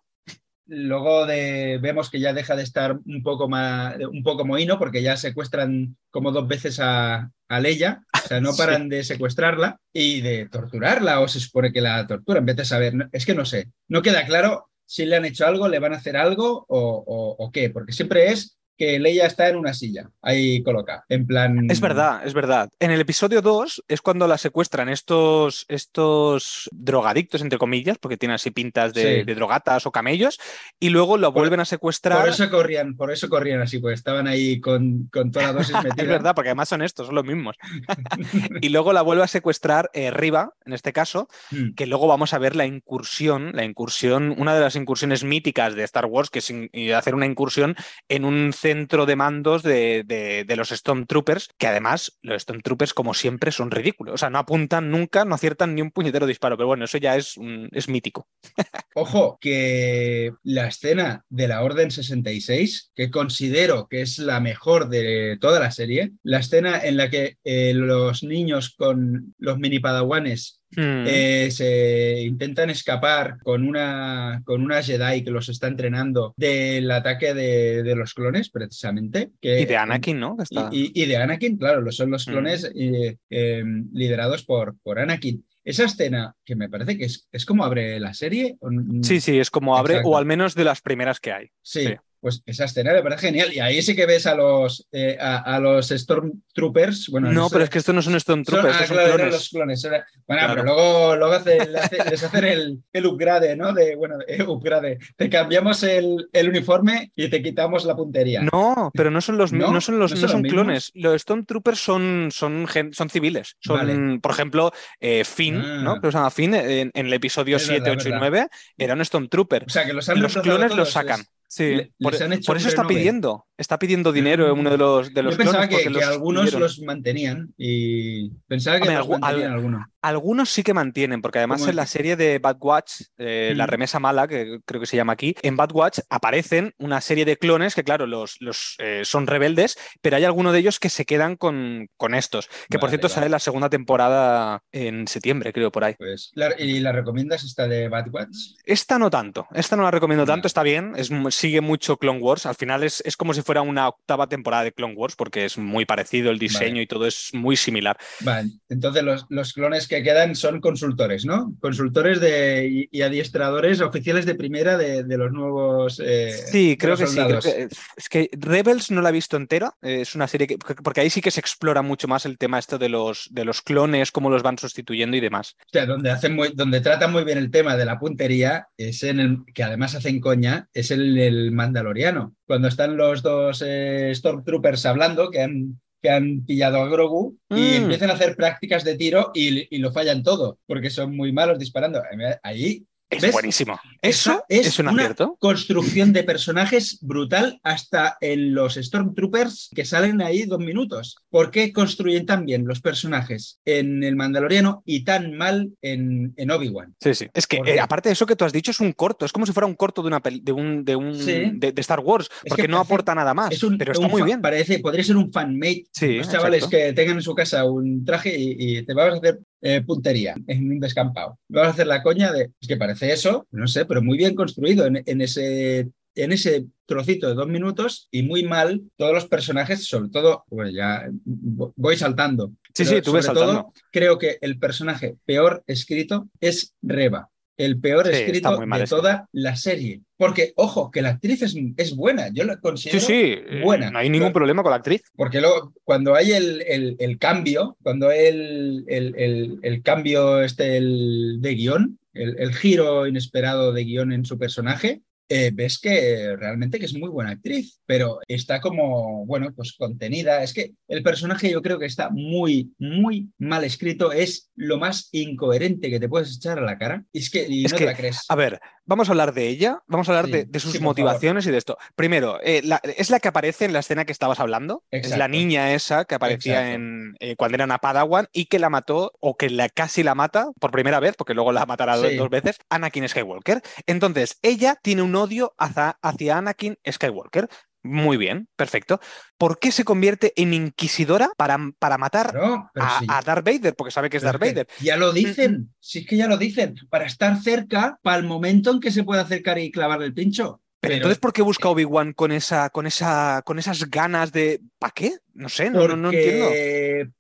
Luego de, vemos que ya deja de estar un poco más, un poco mohino porque ya secuestran como dos veces a, a Leia, o sea, no [laughs] Sí. paran de secuestrarla y de torturarla o se supone que la torturan, vete a saber, es que no sé, no queda claro si le han hecho algo, le van a hacer algo o, o- o qué, porque siempre es que Leia está en una silla, ahí coloca, en plan... Es verdad, es verdad. En el episodio 2 es cuando la secuestran estos, estos drogadictos, entre comillas, porque tienen así pintas de, Sí. de drogatas o camellos, y luego lo Por- vuelven a secuestrar. Por eso corrían, por eso corrían así, pues estaban ahí con, con toda la [laughs] dosis metida. Es verdad, porque además son estos, son los mismos. [laughs] y luego la vuelve a secuestrar eh, Riva, en este caso, Mm. que luego vamos a ver la incursión, la incursión, una de las incursiones míticas de Star Wars, que es hacer una incursión en un centro de mandos de, de- los Stormtroopers, que además los Stormtroopers, como siempre, son ridículos. O sea, no apuntan nunca, no aciertan ni un puñetero disparo, pero bueno, eso ya es, es mítico. [laughs] Ojo, que la escena de la Orden 66, que considero que es la mejor de toda la serie, la escena en la que eh, los niños con los mini padawanes Mm. eh, se intentan escapar con una, con una Jedi que los está entrenando del ataque de, de los clones, precisamente. Que, y de Anakin, ¿no? Que y, está- y- y de Anakin, claro, son los Mm. clones eh, eh, liderados por, por Anakin. Esa escena, que me parece que es, es como abre la serie. Sí, sí, es como abre, Exacto. o al menos de las primeras que hay. Sí, Sí. Pues esa escena me parece genial. Y ahí sí que ves a los, eh, a, a los Stormtroopers. Bueno, No, sé- pero es que estos no son son, Stormtroopers, ah, son claro, eran clones. los clones. Bueno, Claro. pero luego, luego hace- [laughs] le hace- les hacen el, el upgrade, ¿no? De, bueno, eh, upgrade. Te cambiamos el, el uniforme y te quitamos la puntería. No, pero no son los, ¿No? no son los, ¿No no son son los clones. Los Stormtroopers son, son, son civiles. Son, Vale. por ejemplo, eh, Finn, Ah. ¿no? Que se llama Finn, en, en el episodio Es 7, verdad, 8 y verdad. 9, era un Stormtrooper. O sea, que los han Los clones los sacan. Sí, le- por, les han hecho por eso está pidiendo, está pidiendo dinero en uno de los, de los Yo pensaba que, que los algunos pidieron. los mantenían y pensaba que Hombre, los mantenían algunos. Algunos sí que mantienen, porque además ¿Cómo en la serie de Bad Watch, eh, la Mm. remesa mala, que creo que se llama aquí, en Bad Watch aparecen una serie de clones que, claro, los, los eh, son rebeldes, pero hay alguno de ellos que se quedan con, con estos, que por cierto vale. sale la segunda temporada en septiembre, creo, por ahí. Pues, ¿Y la recomiendas esta de Bad Watch? Esta no tanto, esta no la recomiendo tanto, está bien, es, sigue mucho Clone Wars, al final es, es como si fuera una octava temporada de Clone Wars, porque es muy parecido el diseño Vale. y todo es muy similar. Vale, entonces los, los clones que quedan son consultores, ¿no? Consultores de, y, y adiestradores oficiales de primera de, de los nuevos. eh, Sí, creo que sí. creo soldados. que- es que Rebels no la he visto entera. eh, Es una serie que. Porque ahí sí que se explora mucho más el tema esto de los, de los clones, cómo los van sustituyendo y demás. O sea, donde, hacen muy, donde tratan muy bien el tema de la puntería, es en el que además hacen coña, es el, el Mandaloriano. Cuando están los dos eh, Stormtroopers hablando, que han, que han pillado a Grogu, y Mm. empiezan a hacer prácticas de tiro y, y lo fallan todo, porque son muy malos disparando. Ahí Es ¿Ves? buenísimo. Eso es, un una construcción de personajes brutal hasta en los Stormtroopers que salen ahí dos minutos. ¿Por qué construyen tan bien los personajes en el Mandaloriano y tan mal en, en Obi-Wan? Sí, sí. Es que ¿Por eh, aparte de eso que tú has dicho, es un corto. Es como si fuera un corto de una de un, de, un Sí. de, de Star Wars, Es porque que no parece- aporta nada más. Es un- pero está un muy bien. Parece, podría ser un fanmate. Sí, los chavales exacto. que tengan en su casa un traje y, y te vas a hacer eh, puntería en un descampado. Vas a hacer la coña de. Es que parece eso, no sé, pero muy bien construido en, en ese en ese trocito de dos minutos y muy mal todos los personajes, sobre todo, ya voy saltando. Sí, sí, tú ves saltando. Todo, creo que el personaje peor escrito es Reba el peor escrito de toda la serie. Porque, ojo, que la actriz es, es buena, yo la considero sí, sí, buena. No hay ningún problema con la actriz. Porque luego, cuando hay el, el, cambio, cuando hay el, el cambio este el, de guion, el, giro inesperado de guion en su personaje, eh, ves que realmente que es muy buena actriz, pero está como, bueno, pues contenida. Es que el personaje yo creo que está muy, muy mal escrito. Es lo más incoherente que te puedes echar a la cara. Y es que y no te la crees. A ver, vamos a hablar de ella, vamos a hablar de, sus motivaciones y de esto. Primero, eh, es la que aparece en la escena que estabas hablando. Es la niña esa que aparecía en eh, cuando era una Padawan y que la mató, o que la, casi la mata por primera vez, porque luego la matará dos veces, Anakin Skywalker. Entonces, ella tiene un odio hacia, hacia Anakin Skywalker. Muy bien, perfecto. ¿Por qué se convierte en inquisidora para, para matar a, Darth Vader? Porque sabe que es Darth Vader. Ya lo dicen, sí es que ya lo dicen, para estar cerca, para el momento en que se puede acercar y clavarle el pincho. Pero, entonces, ¿por qué busca Obi-Wan con, esa, con, esa, con esas ganas de. ¿Para qué? No sé, no, no, entiendo.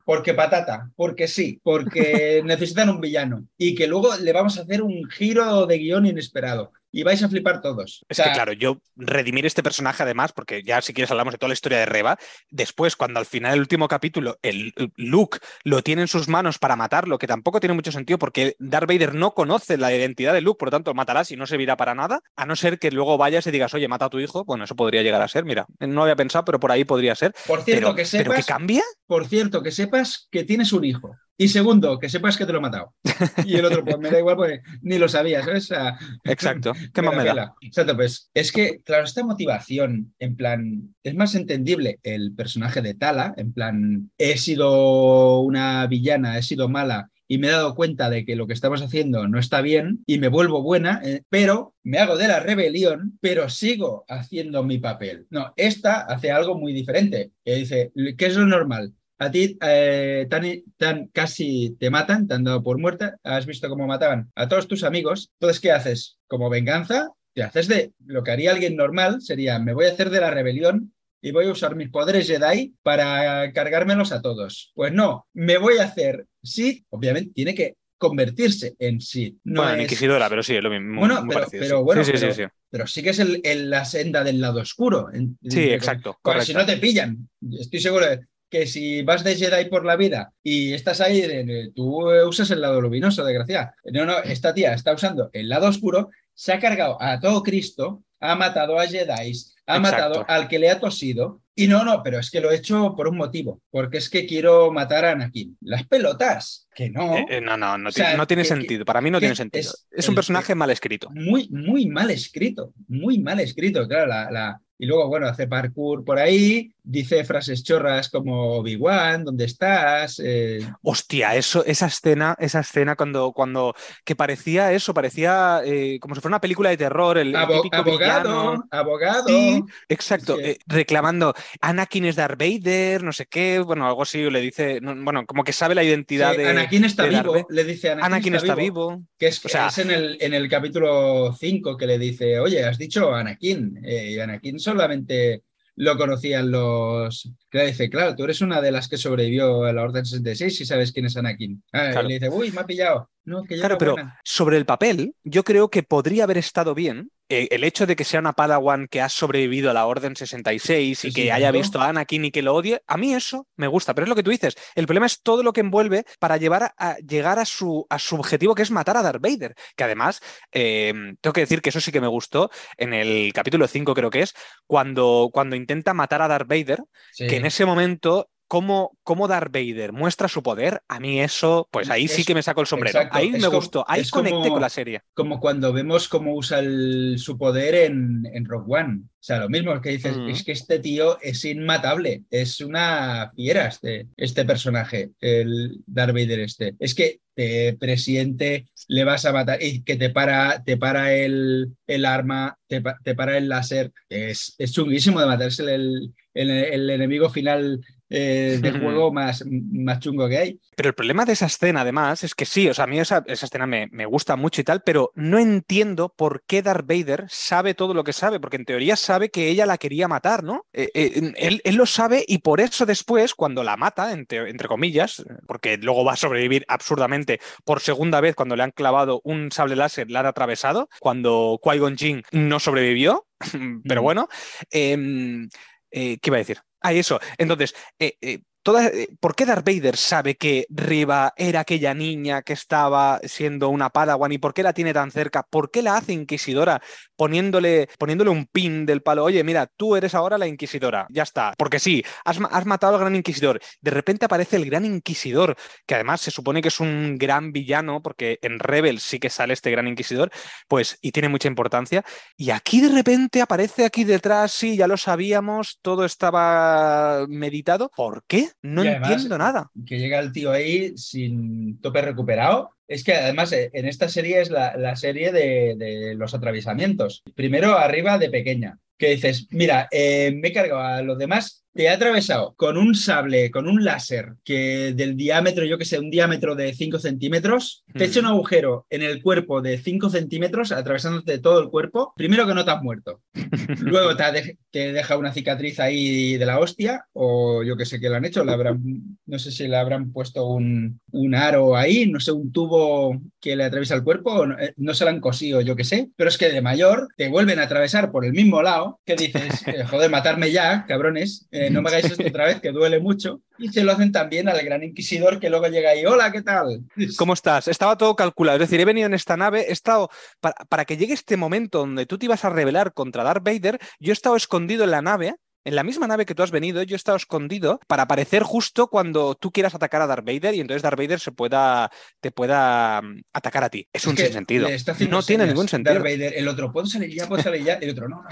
Porque patata, porque sí, porque [laughs] necesitan un villano. Y que luego le vamos a hacer un giro de guion inesperado y vais a flipar todos. Es que claro, yo redimir este personaje además, porque ya si quieres hablamos de toda la historia de Reba, después cuando al final del último capítulo el Luke lo tiene en sus manos para matarlo, que tampoco tiene mucho sentido porque Darth Vader no conoce la identidad de Luke, por lo tanto lo matarás y no servirá para nada, a no ser que luego vayas y digas, oye, mata a tu hijo, bueno, eso podría llegar a ser, mira, no había pensado, pero por ahí podría ser. Por cierto, que sepas... que cambia? Por cierto, que sepas que tienes un hijo. Y segundo, que sepas que te lo he matado. [laughs] Y el otro, pues me da igual porque ni lo sabías, ¿sabes? Exacto. [laughs] ¿Qué más me da? Exacto, pues es que, claro, esta motivación, en plan, es más entendible el personaje de Tala, en plan, he sido una villana, he sido mala y me he dado cuenta de que lo que estamos haciendo no está bien y me vuelvo buena, eh, pero me hago de la rebelión, pero sigo haciendo mi papel. No, esta hace algo muy diferente. Que dice, ¿qué es lo normal? A ti eh, tan, casi te matan, te han dado por muerta, has visto cómo mataban a todos tus amigos, entonces, ¿qué haces? Como venganza, te haces de lo que haría alguien normal, sería, me voy a hacer de la rebelión y voy a usar mis poderes Jedi para cargármelos a todos. Pues no, me voy a hacer Sith, obviamente tiene que convertirse en Sith. No bueno, Inquisidora, pero sí, es lo mismo. Bueno, pero, bueno, sí, sí, pero, sí, que es el, la senda del lado oscuro. sí, exacto. Porque si no te pillan, estoy seguro de que si vas de Jedi por la vida y estás ahí, tú usas el lado luminoso, desgraciada. No, no, esta tía está usando el lado oscuro, se ha cargado a todo Cristo, ha matado a Jedi, ha matado al que le ha tosido. Y no, no, pero es que lo he hecho por un motivo, porque es que quiero matar a Anakin. Las pelotas, que no. Eh, eh, no, no, no, tiene, sentido. Para mí no tiene sentido. Es, un personaje mal escrito. Muy, muy mal escrito. Muy mal escrito. Claro, la, y luego, bueno, hace parkour por ahí, dice frases chorras como Obi-Wan, ¿dónde estás? Eh, Hostia, eso, esa escena, esa escena cuando, cuando que parecía eso, parecía eh, como si fuera una película de terror, el, típico abogado, abogado. exacto, eh, reclamando Anakin es Darth Vader, no sé qué, bueno, algo así le dice, bueno, como que sabe la identidad de Anakin está vivo, le dice Anakin, está, vivo, que es, es en el en el capítulo 5 que le dice, "Oye, has dicho Anakin", y Anakin solamente lo conocían los. Que dice, claro, tú eres una de las que sobrevivió a la Orden 66 y sabes quién es Anakin. Ah, y le dice, uy, me ha pillado. No, que claro, pero sobre el papel, yo creo que podría haber estado bien el hecho de que sea una Padawan que ha sobrevivido a la Orden 66 y que haya visto a Anakin y que lo odie, a mí eso me gusta, pero es lo que tú dices. El problema es todo lo que envuelve para llevar a, llegar a su, a su objetivo, que es matar a Darth Vader. Que además, eh, tengo que decir que eso sí que me gustó en el capítulo 5, creo que es, cuando, cuando intenta matar a Darth Vader, que en ese momento cómo, cómo Darth Vader muestra su poder, a mí eso, pues ahí sí que me saco el sombrero. ahí me gustó, ahí conecté con la serie. Como cuando vemos cómo usa su poder en, en Rogue One. O sea, lo mismo que dices, mm. es que este tío es inmatable, es una fiera este, este personaje, el Darth Vader este. Es que te presiente, le vas a matar y que te para, te para el, el arma, te, para el láser. Es, es chunguísimo de matarse el, el enemigo final eh, de juego más, más chungo que hay. Pero el problema de esa escena, además, es que sí, o sea, a mí esa, escena me, gusta mucho y tal, pero no entiendo por qué Darth Vader sabe todo lo que sabe, porque en teoría sabe que ella la quería matar, ¿no? Eh, eh, él, lo sabe y por eso después, cuando la mata, entre, entre comillas, porque luego va a sobrevivir absurdamente por segunda vez cuando le han clavado un sable láser, la han atravesado, cuando Qui-Gon Jinn no sobrevivió, [laughs] pero bueno, em, ¿qué iba a decir? Ah, eso. Entonces, eh, eh, eh, ¿Por qué Darth Vader sabe que Riva era aquella niña que estaba siendo una Padawan y por qué la tiene tan cerca? ¿Por qué la hace inquisidora poniéndole, poniéndole un pin del palo? Oye, mira, tú eres ahora la inquisidora. Ya está. Porque sí, has, matado al gran inquisidor. De repente aparece el gran inquisidor, que además se supone que es un gran villano, porque en Rebel sí que sale este gran inquisidor, pues, y tiene mucha importancia. Y aquí de repente aparece aquí detrás, sí, ya lo sabíamos, todo estaba meditado. ¿Por qué? No entiendo nada. Que llega el tío ahí sin tope recuperado. Es que además eh, en esta serie es la, serie de, los atravesamientos. Primero arriba de pequeña, que dices, mira, eh, me he cargado a los demás te ha atravesado con un sable, con un láser, que del diámetro, yo que sé, un diámetro de 5 centímetros, te echa un agujero en el cuerpo de 5 centímetros, atravesándote todo el cuerpo, primero que no te has muerto. [laughs] Luego te, deja una cicatriz ahí de la hostia, o yo que sé que lo han hecho, le habrán, no sé si le habrán puesto un, un aro ahí, no sé, un tubo que le atraviesa el cuerpo, o no, eh, se lo han cosido, yo que sé, pero es que de mayor te vuelven a atravesar por el mismo lado, que dices, [laughs] eh, joder, matarme ya, cabrones. Eh, no me hagáis esto otra vez, que duele mucho. Y se lo hacen también al gran inquisidor que luego llega ahí, hola, ¿qué tal? ¿Cómo estás? Estaba todo calculado. Es decir, he venido en esta nave, he estado, para, que llegue este momento donde tú te ibas a rebelar contra Darth Vader, yo he estado escondido en la nave en la misma nave que tú has venido, yo he estado escondido para aparecer justo cuando tú quieras atacar a Darth Vader y entonces Darth Vader se pueda, te pueda mm, atacar a ti. Es, un sinsentido. No tiene ningún sentido. Darth Vader, el otro, ¿puedo salir ya? ¿Puedo salir ya? El otro, no, no,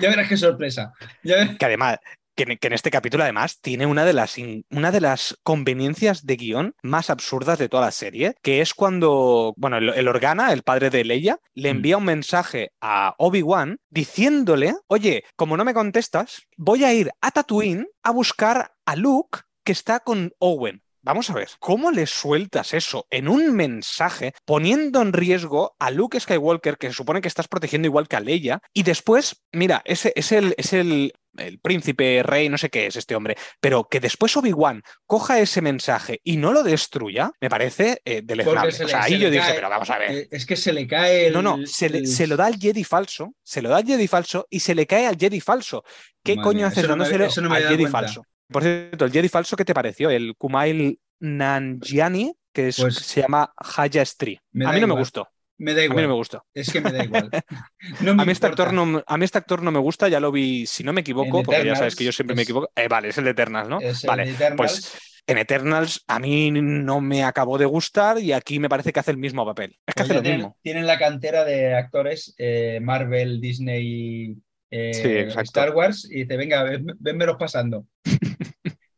ya verás qué sorpresa. Que además, que, en este capítulo además tiene una de, las una de las conveniencias de guion más absurdas de toda la serie, que es cuando, bueno, el, Organa, el padre de Leia, le mm. envía un mensaje a Obi-Wan diciéndole, oye, como no me contestas, voy a ir a Tatooine a buscar a Luke que está con Owen. Vamos a ver, ¿cómo le sueltas eso en un mensaje poniendo en riesgo a Luke Skywalker, que se supone que estás protegiendo igual que a Leia? Y después, mira, ese es el, es el, el príncipe, rey, no sé qué es este hombre, pero que después Obi-Wan coja ese mensaje y no lo destruya, me parece eh, deleznable. o sea, ahí yo dije, pero vamos a ver. Es que se le cae el... No, no, se, lo da al Jedi falso, se lo da al Jedi falso y se le cae al Jedi falso. ¿Qué coño haces dándoselo al Jedi falso? Por cierto, el Jedi falso, ¿qué te pareció? El Kumail Nanjiani, que pues se llama Haya Stri. A mí no me gustó. Me da igual. A mí no me gusta. Es que me da igual. [laughs] a, mí este actor no, a mí este actor no me gusta, ya lo vi, si no me equivoco, porque ya sabes que yo siempre me equivoco. Eh, vale, es el de Eternals, ¿no? vale, pues en Eternals a mí no me acabó de gustar y aquí me parece que hace el mismo papel. Es que hace lo mismo. Tienen la cantera de actores eh, Marvel, Disney, eh, Star Wars y dice, venga, venmelos pasando. [laughs]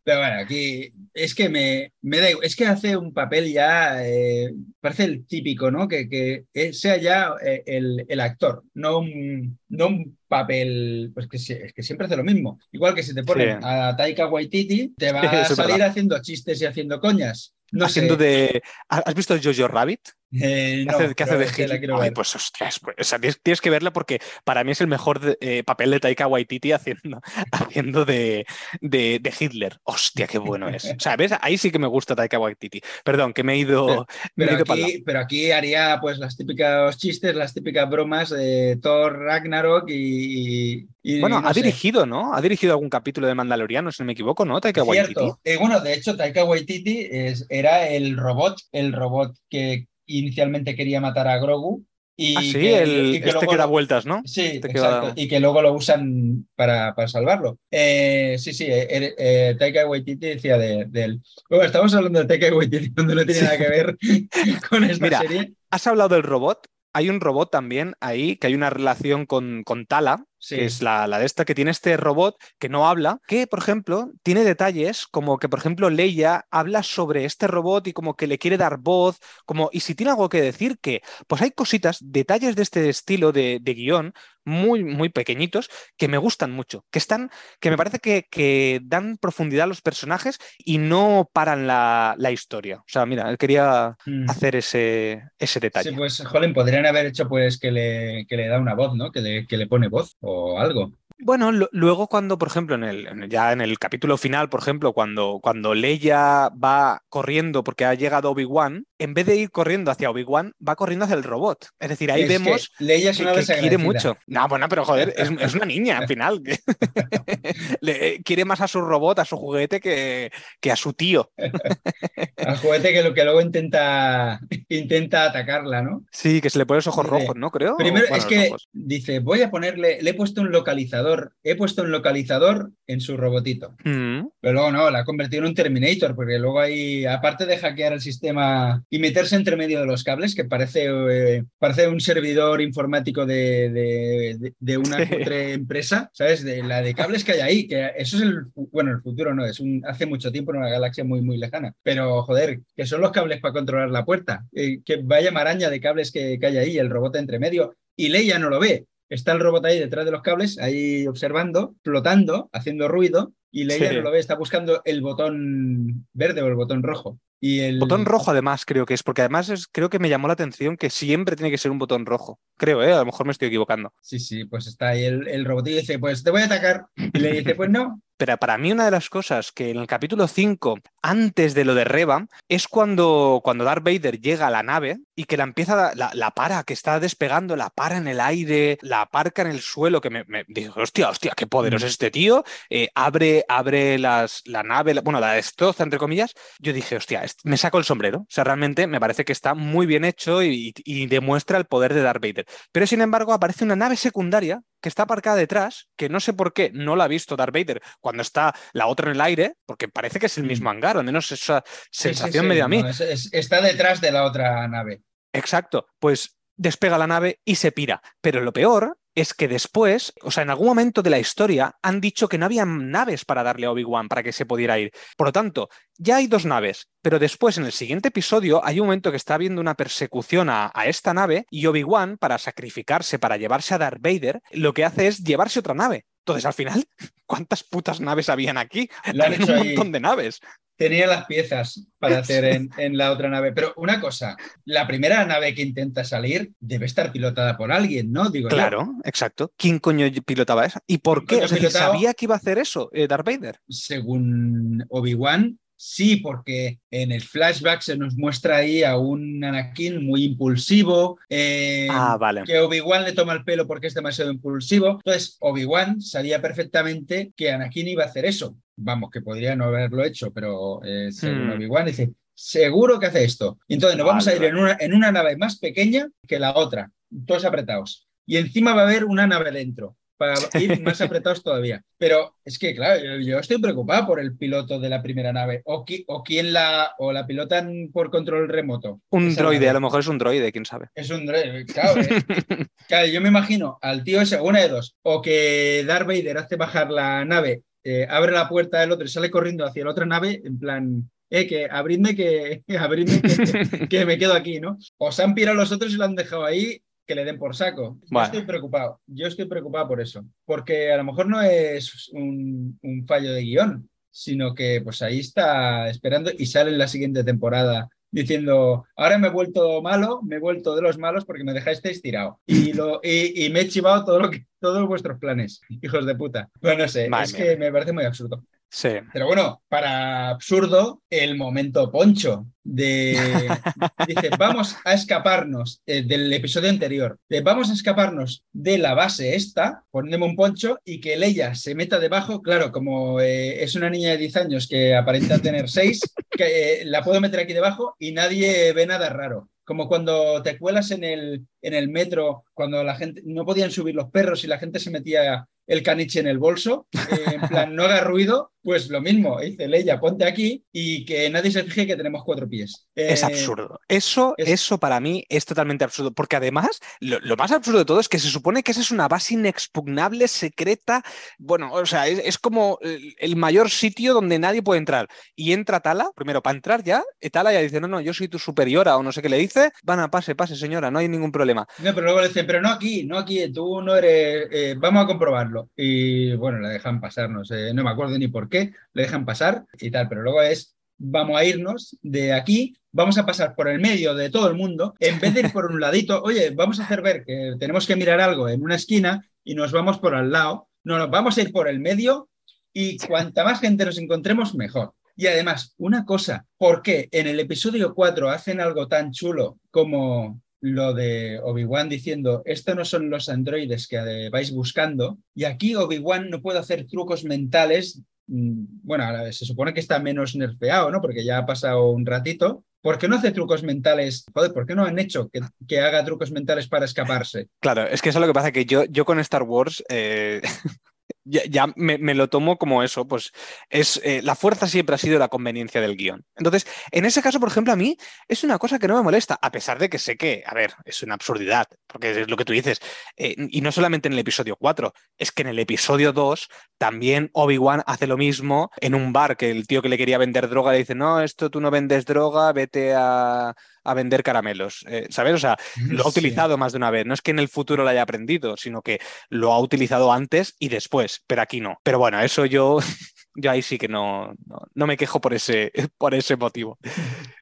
Pero bueno, aquí es que me, me da es que hace un papel ya, eh, parece el típico, ¿no? Que, que sea ya eh, el, el, actor, no un, no un papel, pues que, es que siempre hace lo mismo. Igual que si te ponen a Taika Waititi, te va [laughs] a salir haciendo chistes y haciendo coñas. No haciendo de. ¿Has visto Jojo Rabbit? Eh, ¿Qué hace, de Hitler? pues hostias, pues, tienes que verla porque para mí es el mejor eh, papel de Taika Waititi haciendo, [laughs] haciendo de, de, Hitler. Hostia, qué bueno es. O sea, ¿ves? Ahí sí que me gusta Taika Waititi. Perdón, que me he ido. Pero, aquí, pero aquí, haría pues las típicas chistes, las típicas bromas de Thor, Ragnarok y. bueno, ha dirigido, ¿no? Ha dirigido algún capítulo de Mandaloriano, si no me equivoco, ¿no? Taika Waititi. Eh, bueno, de hecho, Taika Waititi es, era el robot, el robot que inicialmente quería matar a Grogu. Y ah, sí, el, este que da vueltas, ¿no? Sí, este exacto. Y que luego lo usan para, para salvarlo. Eh, sí, sí, eh, eh, Taika Waititi decía de, él. Bueno, estamos hablando de Taika Waititi cuando no tiene nada que ver [laughs] con esta Mira, serie. Has hablado del robot. Hay un robot también ahí, que hay una relación con, con Tala, que es la, la, de esta que tiene este robot que no habla, que por ejemplo tiene detalles como que por ejemplo Leia habla sobre este robot y como que le quiere dar voz, como y si tiene algo que decir que pues hay cositas, detalles de este estilo de, de guion muy, muy pequeñitos que me gustan mucho, que están, que me parece que, que dan profundidad a los personajes y no paran la, la historia. O sea, mira, quería mm. hacer ese, ese detalle. Sí, pues, Jolín, podrían haber hecho pues que le, que le da una voz, ¿no? Que le, que le pone voz o algo. Bueno, lo, luego cuando, por ejemplo, en el, ya en el capítulo final, por ejemplo, cuando, cuando Leia va corriendo porque ha llegado Obi-Wan, en vez de ir corriendo hacia Obi-Wan, va corriendo hacia el robot. Es decir, ahí Es vemos que Leia es que, una que desagradecida. quiere mucho. No, bueno, pero joder, es, es una niña al final. [laughs] [laughs] Le- quiere más a su robot, a su juguete, que, que a su tío. [laughs] Al juguete que, lo, que luego intenta, intenta atacarla, ¿no? Sí, que se le pone los ojos rojos, ¿no? Creo. Primero, Bueno, es que ojos. dice, voy a ponerle, le he puesto un localizador, he puesto un localizador en su robotito. Mm, Pero luego no, la ha convertido en un Terminator, porque luego hay, aparte de hackear el sistema y meterse entre medio de los cables, que parece, eh, parece un servidor informático de, de- de- de una Sí. empresa, ¿sabes? De la de cables que hay ahí, que eso es el, bueno, el futuro no, es un, hace mucho tiempo en una galaxia muy, muy lejana. Pero joder, que son los cables para controlar la puerta, eh, que vaya maraña de cables que, que hay ahí, el robot entre medio, y Leia no lo ve. Está el robot ahí detrás de los cables, ahí observando, flotando, haciendo ruido, y Leia Sí. no lo ve, está buscando el botón verde o el botón rojo. Y el Botón rojo, además, creo que es, porque además es, creo que me llamó la atención que siempre tiene que ser un botón rojo. Creo, ¿eh? A lo mejor me estoy equivocando. Sí, sí, pues está ahí el, el robotillo y dice, pues te voy a atacar. Y le dice, pues no. [laughs] Pero para mí una de las cosas que en el capítulo 5, antes de lo de Reba, es cuando, cuando Darth Vader llega a la nave y que la empieza, la, la para, que está despegando, la para en el aire, la aparca en el suelo, que me, me digo, hostia, hostia, qué poderoso es este tío, eh, abre, abre las, la nave, la- bueno, la destroza, entre comillas. Yo dije, hostia, me saco el sombrero. O sea, realmente me parece que está muy bien hecho y, y demuestra el poder de Darth Vader. Pero sin embargo, aparece una nave secundaria que está aparcada detrás, que no sé por qué no la ha visto Darth Vader cuando está la otra en el aire, porque parece que es el mismo hangar, al menos esa Sí, sí, sensación sí, me dio a mí. no, es- es- está detrás de la otra nave. Exacto, pues despega la nave y se pira. Pero lo peor es que después, o sea, en algún momento de la historia han dicho que no había naves para darle a Obi-Wan para que se pudiera ir. Por lo tanto, ya hay dos naves, pero después en el siguiente episodio hay un momento que está habiendo una persecución a, a esta nave y Obi-Wan, para sacrificarse, para llevarse a Darth Vader, lo que hace es llevarse otra nave. Entonces, al final, [laughs] ¿cuántas putas naves habían aquí? Habían hecho un ahí. montón de naves. Tenía las piezas para [laughs] hacer en, en la otra nave. Pero una cosa, la primera nave que intenta salir debe estar pilotada por alguien, ¿no? Digo yo. Claro, exacto. ¿Quién coño pilotaba esa? ¿Y por ¿Quién qué? Es decir? ¿sabía que iba a hacer eso eh, Darth Vader? según Obi-Wan, sí, porque en el flashback se nos muestra ahí a un Anakin muy impulsivo, eh, Ah, vale. que Obi-Wan le toma el pelo porque es demasiado impulsivo. Entonces, Obi-Wan sabía perfectamente que Anakin iba a hacer eso. Vamos, que podría no haberlo hecho, pero eh, según Hmm. Obi-Wan dice, seguro que hace esto. Entonces nos vamos a ir Vale, en una, en una nave más pequeña que la otra, todos apretados. Y encima va a haber una nave dentro para ir [laughs] más apretados todavía. Pero es que, claro, yo, yo estoy preocupado por el piloto de la primera nave. O, qui- o quién la, o la pilotan por control remoto. Un Esa droide, nave. a lo mejor es un droide, quién sabe. Es un droide, claro. eh. [laughs] Claro, yo me imagino al tío ese, una de dos, o que Darth Vader hace bajar la nave, eh, abre la puerta del otro y sale corriendo hacia la otra nave, en plan, eh, que abridme que, [laughs] abridme que, que me quedo aquí, ¿no? O se han pirado los otros y lo han dejado ahí, que le den por saco. Yo Bueno. estoy preocupado, yo estoy preocupado por eso, porque a lo mejor no es un, un fallo de guion, sino que pues ahí está esperando y sale en la siguiente temporada diciendo, ahora me he vuelto malo, me he vuelto de los malos porque me dejasteis tirado y, lo, y, y me he chivado todo lo que, todos vuestros planes, hijos de puta. Bueno, no sé, Madre es mía. que me parece muy absurdo. Sí. Pero bueno, para absurdo, el momento poncho de... [laughs] Dice, vamos a escaparnos eh, del episodio anterior. De, vamos a escaparnos de la base esta, poniéndome un poncho y que Leia se meta debajo. Claro, como eh, es una niña de 10 años que aparenta tener 6, que eh, la puedo meter aquí debajo y nadie ve nada raro. Como cuando te cuelas en el, en el metro, cuando la gente no podían subir los perros y la gente se metía el caniche en el bolso, eh, en plan, no haga ruido, pues lo mismo, dice Leia, ponte aquí y que nadie se fije que tenemos cuatro pies. es Eh, absurdo. Eso, es- eso para mí es totalmente absurdo, porque además lo, lo más absurdo de todo es que se supone que esa es una base inexpugnable, secreta. Bueno, o sea, es, es como el, el mayor sitio donde nadie puede entrar. Y entra Tala, primero para entrar ya, Tala ya dice, no, no, yo soy tu superiora o no sé qué le dice. Van a pase, pase, señora, no hay ningún problema. No, pero luego le dicen, pero no aquí, no aquí, tú no eres, eh, vamos a comprobarlo. Y bueno, le dejan pasar, no sé, no me acuerdo ni por qué, le dejan pasar y tal, pero luego es, vamos a irnos de aquí, vamos a pasar por el medio de todo el mundo, en vez de ir por un ladito, [laughs] oye, vamos a hacer ver que tenemos que mirar algo en una esquina y nos vamos por al lado. No, no, vamos a ir por el medio y cuanta más gente nos encontremos, mejor. Y además, una cosa, ¿por qué en el episodio 4 hacen algo tan chulo como lo de Obi-Wan diciendo, estos no son los androides que eh, vais buscando, y aquí Obi-Wan no puede hacer trucos mentales, mm, bueno, se supone que está menos nerfeado, ¿no? Porque ya ha pasado un ratito. ¿Por qué no hace trucos mentales? Joder, ¿por qué no han hecho que, que haga trucos mentales para escaparse? Claro, es que eso es lo que pasa, que yo, yo con Star Wars eh, [laughs] ya, me lo tomo como eso, pues es eh, la fuerza siempre ha sido la conveniencia del guion. Entonces, en ese caso, por ejemplo, a mí es una cosa que no me molesta, a pesar de que sé que, a ver, es una absurdidad, porque es lo que tú dices, eh, y no solamente en el episodio 4, es que en el episodio 2 también Obi-Wan hace lo mismo en un bar, que el tío que le quería vender droga le dice, no, esto tú no vendes droga, vete a, a vender caramelos, eh, ¿sabes? O sea, lo ha Sí. utilizado más de una vez. No es que en el futuro lo haya aprendido, sino que lo ha utilizado antes y después, pero aquí no. Pero bueno, eso yo, [laughs] yo ahí sí que no, no, no me quejo por ese, [laughs] por ese motivo.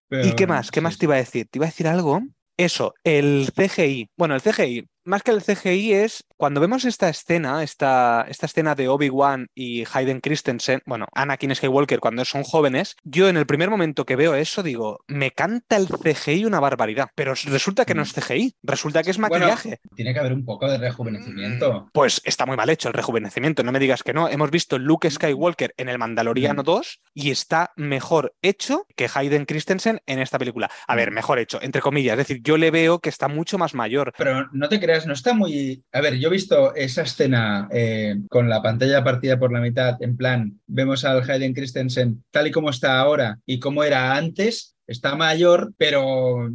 Pero, ¿Y qué más? ¿Qué más te iba a decir? Te iba a decir algo. Eso, el CGI. Bueno, el CGI, más que el CGI es cuando vemos esta escena, esta, esta escena de Obi-Wan y Hayden Christensen, bueno, Anakin Skywalker cuando son jóvenes, yo en el primer momento que veo eso digo, me canta el CGI una barbaridad, pero resulta que no es CGI, resulta que es Bueno, maquillaje. Tiene que haber un poco de rejuvenecimiento. Pues está muy mal hecho el rejuvenecimiento, no me digas que no. Hemos visto Luke Skywalker en El Mandaloriano Mm. 2 y está mejor hecho que Hayden Christensen en esta película. A ver, Mm. mejor hecho, entre comillas. Es decir, yo le veo que está mucho más mayor. Pero no te creas, no está muy... A ver, yo he visto esa escena eh, con la pantalla partida por la mitad, en plan, vemos al Hayden Christensen tal y como está ahora y como era antes, está mayor, pero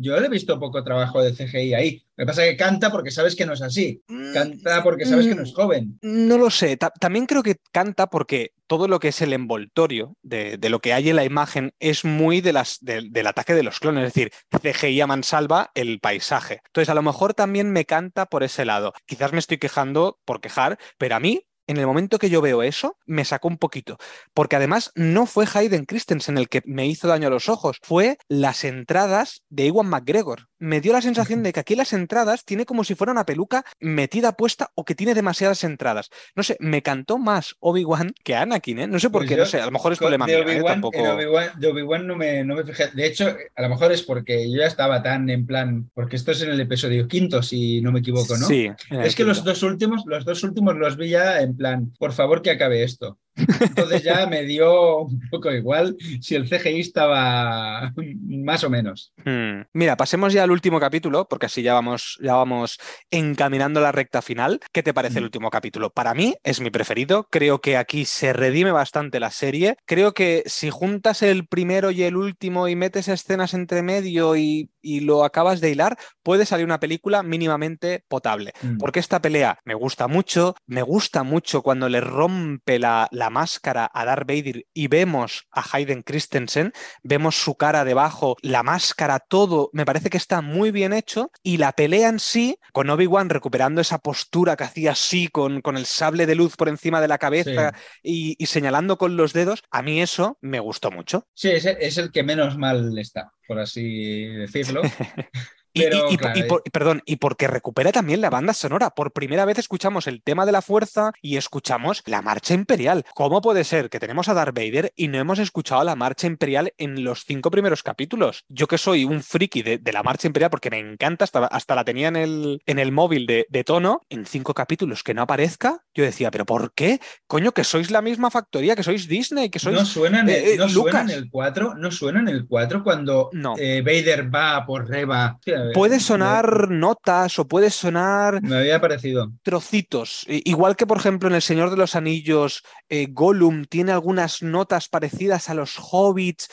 yo le he visto poco trabajo de CGI ahí. Lo que pasa es que canta porque sabes que no es así. Canta porque sabes que no es joven. No lo sé. Ta- también creo que canta porque todo lo que es el envoltorio de, de lo que hay en la imagen es muy de las, del- del ataque de los clones, es decir, CGI a mansalva el paisaje. Entonces, a lo mejor también me canta por ese lado. Quizás me estoy quejando por quejar, pero a mí. En el momento que yo veo eso, me sacó un poquito. Porque además no fue Hayden Christensen el que me hizo daño a los ojos, fue las entradas de Ewan McGregor. Me dio la sensación de que aquí las entradas tiene como si fuera una peluca metida puesta o que tiene demasiadas entradas. No sé, me cantó más Obi-Wan que Anakin, ¿eh? No sé por Pues qué, yo, no sé, a lo mejor es problema de mío, ¿eh? Obi-Wan, Tampoco... de Obi-Wan no me, no me fijé. De hecho, a lo mejor es porque yo ya estaba tan en plan, porque esto es en el episodio quinto, si no me equivoco, ¿no? Sí. Es que los dos últimos, los dos últimos los vi ya en plan, por favor que acabe esto. Entonces ya me dio un poco igual si el CGI estaba más o menos. Hmm. Mira, pasemos ya al último capítulo, porque así ya vamos, ya vamos encaminando la recta final. ¿Qué te parece el último capítulo? Para mí es mi preferido. Creo que aquí se redime bastante la serie. Creo que si juntas el primero y el último y metes escenas entre medio y, y lo acabas de hilar, puede salir una película mínimamente potable. Mm. Porque esta pelea me gusta mucho, me gusta mucho cuando le rompe la, la máscara a Darth Vader y vemos a Hayden Christensen, vemos su cara debajo, la máscara, todo, me parece que está muy bien hecho y la pelea en sí, con Obi-Wan recuperando esa postura que hacía así, con, con el sable de luz por encima de la cabeza y, y señalando con los dedos, a mí eso me gustó mucho. Sí, es, es el que menos mal está, por así decirlo. [laughs] Y, Pero, y- y- claro, y por- perdón, y porque recupera también la banda sonora. Por primera vez escuchamos el tema de la fuerza y escuchamos la marcha imperial. ¿Cómo puede ser que tenemos a Darth Vader y no hemos escuchado la marcha imperial en los cinco primeros capítulos? Yo que soy un friki de, de la marcha imperial porque me encanta, hasta, hasta la tenía en el, en el móvil de, de tono, en cinco capítulos que no aparezca, yo decía, ¿pero por qué? Coño, que sois la misma factoría, que sois Disney, que sois. No suena en el, eh, eh, no suena en el 4, no suena en el 4 cuando No. eh, Vader va por Reba. Puede sonar notas o puede sonar Me había parecido. trocitos. Igual que, por ejemplo, en El Señor de los Anillos, eh, Gollum tiene algunas notas parecidas a los hobbits,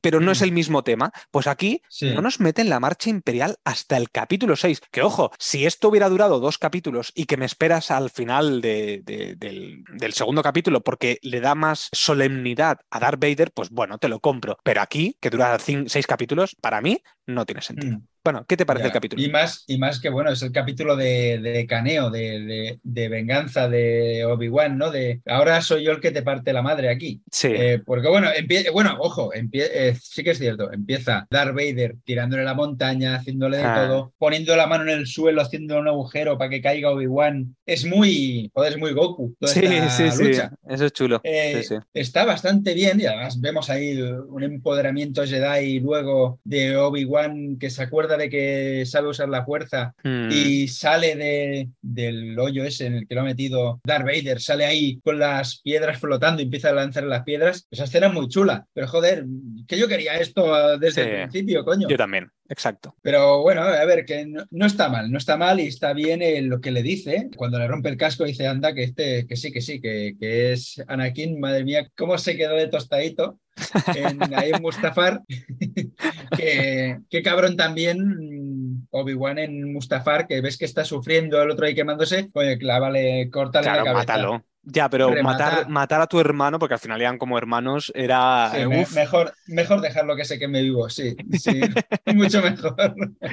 pero no es Mm. el mismo tema. Pues aquí Sí. no nos meten la marcha imperial hasta el capítulo 6. Que ojo, si esto hubiera durado dos capítulos y que me esperas al final de- de- del, segundo capítulo porque le da más solemnidad a Darth Vader, pues bueno, te lo compro. Pero aquí, que dura seis capítulos, para mí no tiene sentido. Mm. Bueno, ¿qué te parece Ya. el capítulo? Y más, y más que bueno, es el capítulo de, de caneo, de, de- de venganza de Obi-Wan, ¿no? De ahora soy yo el que te parte la madre aquí. Sí. Eh, porque bueno, bueno, ojo, eh, sí que es cierto, empieza Darth Vader tirándole la montaña, haciéndole de Ah. todo, poniendo la mano en el suelo, haciendo un agujero para que caiga Obi-Wan. Es muy, joder, es muy Goku. toda Sí, esta sí, sí. lucha. Eso es chulo. Eh, Sí, sí. Está bastante bien y además vemos ahí un empoderamiento Jedi luego de Obi-Wan que se acuerda de que sabe usar la fuerza Mm. y sale de, del hoyo ese en el que lo ha metido Darth Vader, sale ahí con las piedras flotando y empieza a lanzar las piedras. Esa escena es muy chula, pero joder, que yo quería esto ah, desde Sí. el principio, coño. Yo también, exacto. Pero bueno, a ver, que no, no está mal, no está mal y está bien eh, lo que le dice. Cuando le rompe el casco dice, anda, que este, que sí, que sí, que, que es Anakin, madre mía, cómo se quedó de tostadito en, [laughs] ahí en Mustafar. [laughs] que, qué cabrón también mm, Obi-Wan en Mustafar, que ves que está sufriendo, el otro ahí quemándose, oye, clávale, córtale Claro, la cabeza. mátalo. Ya, pero Rematar. matar, matar a tu hermano, porque al final eran como hermanos, era. Sí, me- mejor, mejor dejarlo que se queme vivo, sí, sí, [laughs] mucho mejor.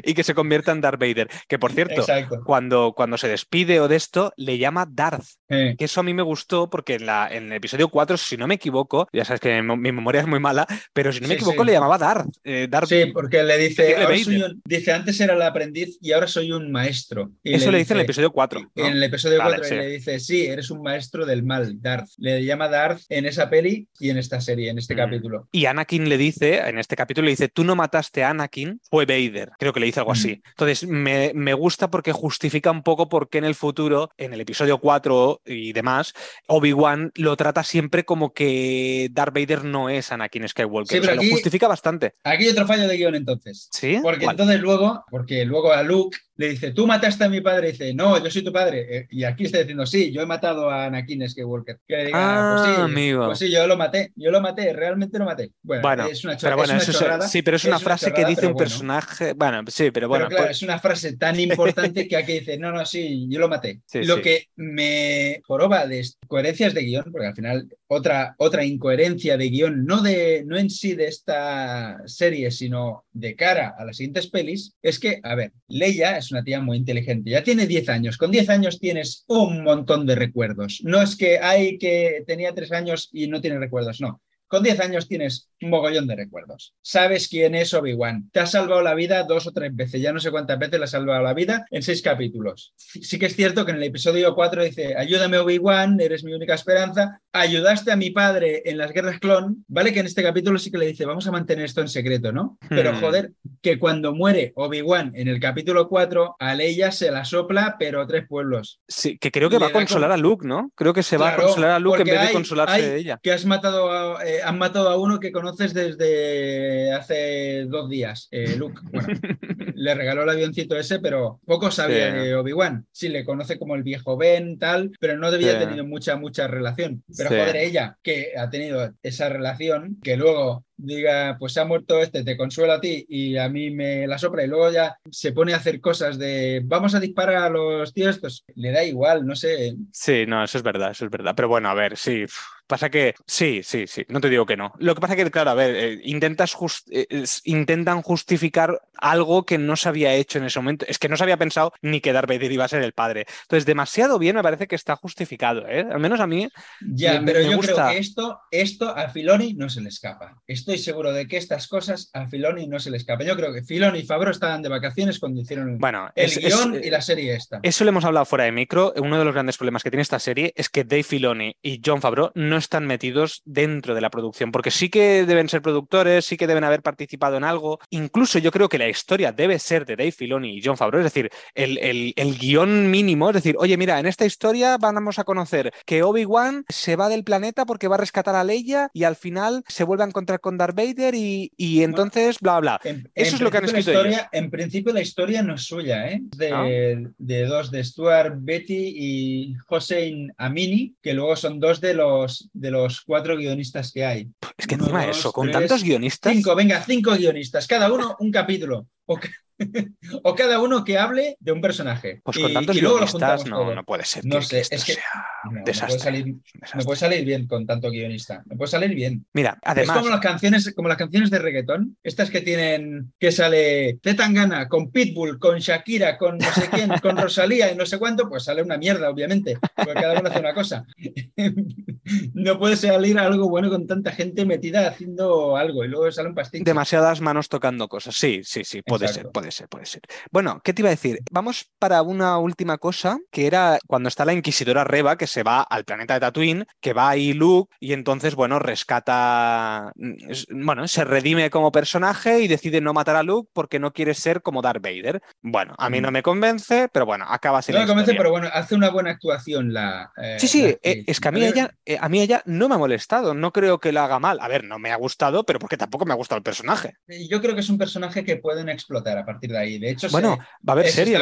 y que se convierta en Darth Vader. Que por cierto, Exacto. cuando, cuando se despide o de esto, le llama Darth. Eh, Que eso a mí me gustó porque en, la, en el episodio 4, si no me equivoco, ya sabes que mi, memoria es muy mala, pero si no me Sí, equivoco, le llamaba Darth. eh, Darth Sí, porque le dice, Decirle ahora Vader. soy un- dice, antes era el aprendiz y ahora soy un maestro. Y Eso le dice en el episodio 4. ¿no? En el episodio Vale, 4 sí. le dice, sí, eres un maestro del mal, Darth. Le llama Darth en esa peli y en esta serie, en este Mm. capítulo. Y Anakin le dice, en este capítulo, le dice, tú no mataste a Anakin, fue Vader. Creo que le dice algo así. Mm. Entonces, me, me gusta porque justifica un poco por qué en el futuro, en el episodio 4 y demás, Obi-Wan lo trata siempre como que Darth Vader no es Anakin Skywalker. Sí, O sea, pero lo aquí- justifica bastante. Aquí hay otro fallo de guion entonces. ¿Sí? Porque ¿Cuál? entonces luego, porque luego a Luke le dice, tú mataste a mi padre, y dice, no, yo soy tu padre. Eh, Y aquí está diciendo, sí, yo he matado a Anakin Skywalker. Que le diga, Ah, pues sí, amigo. pues sí, yo lo maté, yo lo maté, realmente lo maté. Bueno, Bueno, es una, Pero bueno, es una eso es- sí, pero es una frase que dice un bueno. personaje. Bueno, sí, pero bueno. Pero claro, pues- es una frase tan importante que aquí dice, no, no, sí, yo lo maté. Sí, lo sí. que me joroba de coherencias de guion, porque al final otra, otra incoherencia de guion, no, de, no en sí de esta serie, sino de cara a las siguientes pelis, es que, a ver, Leia es una tía muy inteligente, ya tiene 10 años, con 10 años tienes un montón de recuerdos. No es que hay que tenía 3 años y no tiene recuerdos, no. Con 10 años tienes un mogollón de recuerdos. Sabes quién es Obi-Wan. Te ha salvado la vida dos o tres veces. Ya no sé cuántas veces le ha salvado la vida en seis capítulos. Sí que es cierto que en el episodio 4 dice, ayúdame Obi-Wan, eres mi única esperanza. Ayudaste a mi padre en las guerras clon. Vale que en este capítulo sí que le dice, vamos a mantener esto en secreto, ¿no? Pero Hmm. joder, que cuando muere Obi-Wan en el capítulo 4, a Leia se la sopla, pero tres pueblos. sí, que creo que va a consolar a Luke, ¿no? Creo que se va a consolar a Luke en vez de consolarse de ella. Que has matado a, eh, han matado a uno que conoces desde hace dos días, eh, Luke. Bueno, [laughs] le regaló el avioncito ese, pero poco sabía Sí. de Obi-Wan. Sí, le conoce como el viejo Ben, tal, pero no debía Sí. tenido mucha, mucha relación. Pero Sí. joder, ella, que ha tenido esa relación, que luego diga, pues se ha muerto este, te consuela a ti y a mí me la sopra y luego ya se pone a hacer cosas de vamos a disparar a los tíos estos, le da igual, no sé, Sí, no, eso es verdad, eso es verdad. Pero bueno, a ver, sí. Pasa que sí, sí, sí, no te digo que no. Lo que pasa que, claro, a ver, eh, intentas jus- eh, intentan justificar algo que no se había hecho en ese momento. Es que no se había pensado ni que Darth Vader iba a ser el padre. Entonces, demasiado bien me parece que está justificado, ¿eh? Al menos a mí. Ya, Me- pero me yo gusta. creo que esto, esto a Filoni no se le escapa. Estoy seguro de que estas cosas a Filoni no se le escapan. Yo creo que Filoni y Fabro estaban de vacaciones cuando hicieron Bueno, el es- guion eh, y la serie esta. Eso lo hemos hablado fuera de micro. Uno de los grandes problemas que tiene esta serie es que Dave Filoni y John Favreau no no están metidos dentro de la producción, porque sí que deben ser productores, sí que deben haber participado en algo. Incluso yo creo que la historia debe ser de Dave Filoni y John Favreau, es decir, el, el guion mínimo, es decir, oye, mira, en esta historia vamos a conocer que Obi-Wan se va del planeta porque va a rescatar a Leia y al final se vuelve a encontrar con Darth Vader y, entonces bla, bla. Eso es lo que han escrito historia, En principio la historia no es suya, ¿eh? De, de dos, de Stuart Betty y Hossein Amini, que luego son dos de los, de los cuatro guionistas que hay. Es que encima eso, con tantos guionistas. Cinco, venga, cinco guionistas, cada uno un capítulo. o [laughs] cada uno que hable de un personaje. Pues con tantos guionistas no, no, puede ser. No sé, es que no, puede salir, puede salir, bien con tanto guionista. Me puede salir bien. Mira, además. Es como las canciones, como las canciones de reggaetón, estas que tienen, que sale Zetangana con Pitbull, con Shakira, con no sé quién, [laughs] con Rosalía y no sé cuánto, pues sale una mierda, obviamente, porque cada uno hace una cosa. [laughs] no puede salir algo bueno con tanta gente metida haciendo algo y luego sale un pastillo. Demasiadas manos tocando cosas. Sí, sí, sí, puede ser, puede ser, puede ser. Bueno, ¿qué te iba a decir? Vamos para una última cosa, que era cuando está la inquisidora Reba, que se va al planeta de Tatooine, que va ahí Luke y entonces, bueno, rescata, mm, bueno, se redime como personaje y decide no matar a Luke porque no quiere ser como Darth Vader. Bueno, a mí no me convence, pero bueno, acaba siendo. No me convence, pero bueno, hace una buena actuación la. Eh, sí, sí, eh, es que a mí ella, eh, a mí ella no me ha molestado, no creo que la haga mal. A ver, no me ha gustado, pero porque tampoco me ha gustado el personaje. Yo creo que es un personaje que pueden explotar a partir de ahí. De hecho, bueno, va a haber serie.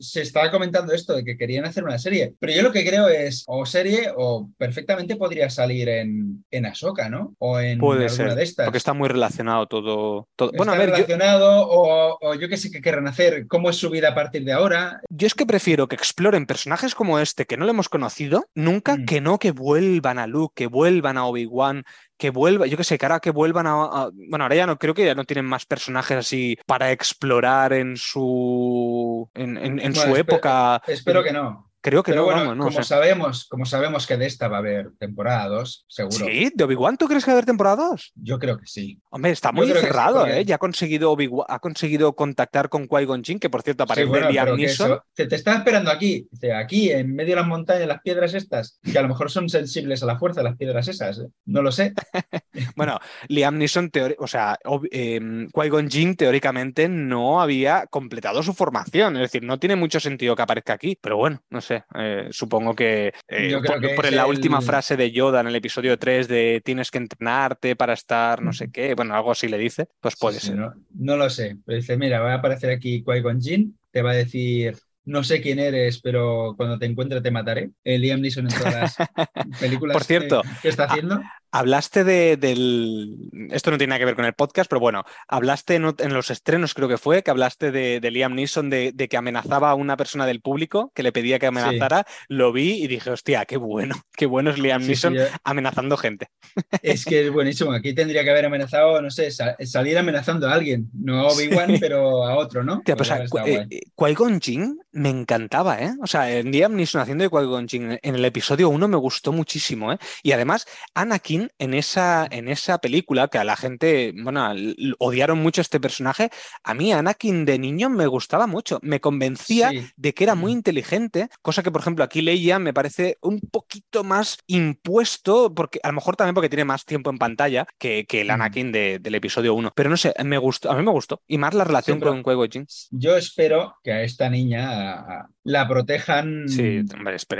Se, estaba comentando esto de que querían hacer una serie, pero yo lo que creo es o serie o perfectamente podría salir en, en Ahsoka, ¿no? O en Puede ser, de estas. Porque está muy relacionado todo. todo. Bueno, a ver, relacionado o, yo que sé que querrán hacer, cómo es su vida a partir de ahora. Yo es que prefiero que exploren personajes como este que no lo hemos conocido nunca, mm. que no que vuelvan a Luke, que vuelvan a Obi-Wan, que vuelva, yo que sé, cara que vuelvan a, Bueno, ahora ya no creo que ya no tienen más personajes así para explorar en su. en, su época. Espero que no. Creo que no, bueno, Como, sabemos, como sabemos que de esta va a haber temporada 2, seguro. ¿Sí? ¿De Obi-Wan tú crees que va a haber temporada 2? Yo creo que sí. Hombre, está muy cerrado, ¿eh? Ya ha conseguido, ha conseguido contactar con Qui-Gon Jinn, que por cierto aparece sí, Liam Neeson. te, te está esperando aquí, aquí, en medio de las montañas, las piedras estas, que a lo mejor son sensibles a la fuerza, las piedras esas. ¿eh? No lo sé. [laughs] bueno, Liam Neeson, o sea, eh, Qui-Gon Jinn teóricamente no había completado su formación, es decir, no tiene mucho sentido que aparezca aquí, pero bueno, no sé. Eh, supongo que, eh, por, la última frase de Yoda en el episodio 3 de tienes que entrenarte para estar no sé qué, bueno, algo así le dice, pues puede ser. no, lo sé, dice, mira, va a aparecer aquí Qui-Gon Jinn, te va a decir no sé quién eres, pero cuando te encuentre te mataré. Liam Neeson en todas las [laughs] películas Por cierto, que, está haciendo. Hablaste de, del. Esto no tiene nada que ver con el podcast, pero bueno, hablaste en, los estrenos, creo que fue, que hablaste de, Liam Neeson, de, que amenazaba a una persona del público, que le pedía que amenazara. Lo vi y dije, hostia, qué bueno, [laughs] qué bueno es Liam Neeson amenazando gente. [laughs] Es que es buenísimo. Aquí tendría que haber amenazado, no sé, salir amenazando a alguien, no a Obi-Wan, pero a otro, ¿no? Tía, pues, eh, Qui-Gon Jinn me encantaba, ¿eh? O sea, Liam Neeson haciendo de Qui-Gon Jinn en el episodio 1 me gustó muchísimo, ¿eh? Y además, Anakin en esa, en esa película, que a la gente, bueno, odiaron mucho este personaje, a mí Anakin de niño me gustaba mucho, me convencía de que era muy inteligente, cosa que por ejemplo aquí Leia me parece un poquito más impuesto, porque a lo mejor también porque tiene más tiempo en pantalla que, el Anakin del episodio 1, pero no sé, me gustó, a mí me gustó, y más la relación con Qui Jin. Yo espero que a esta niña la protejan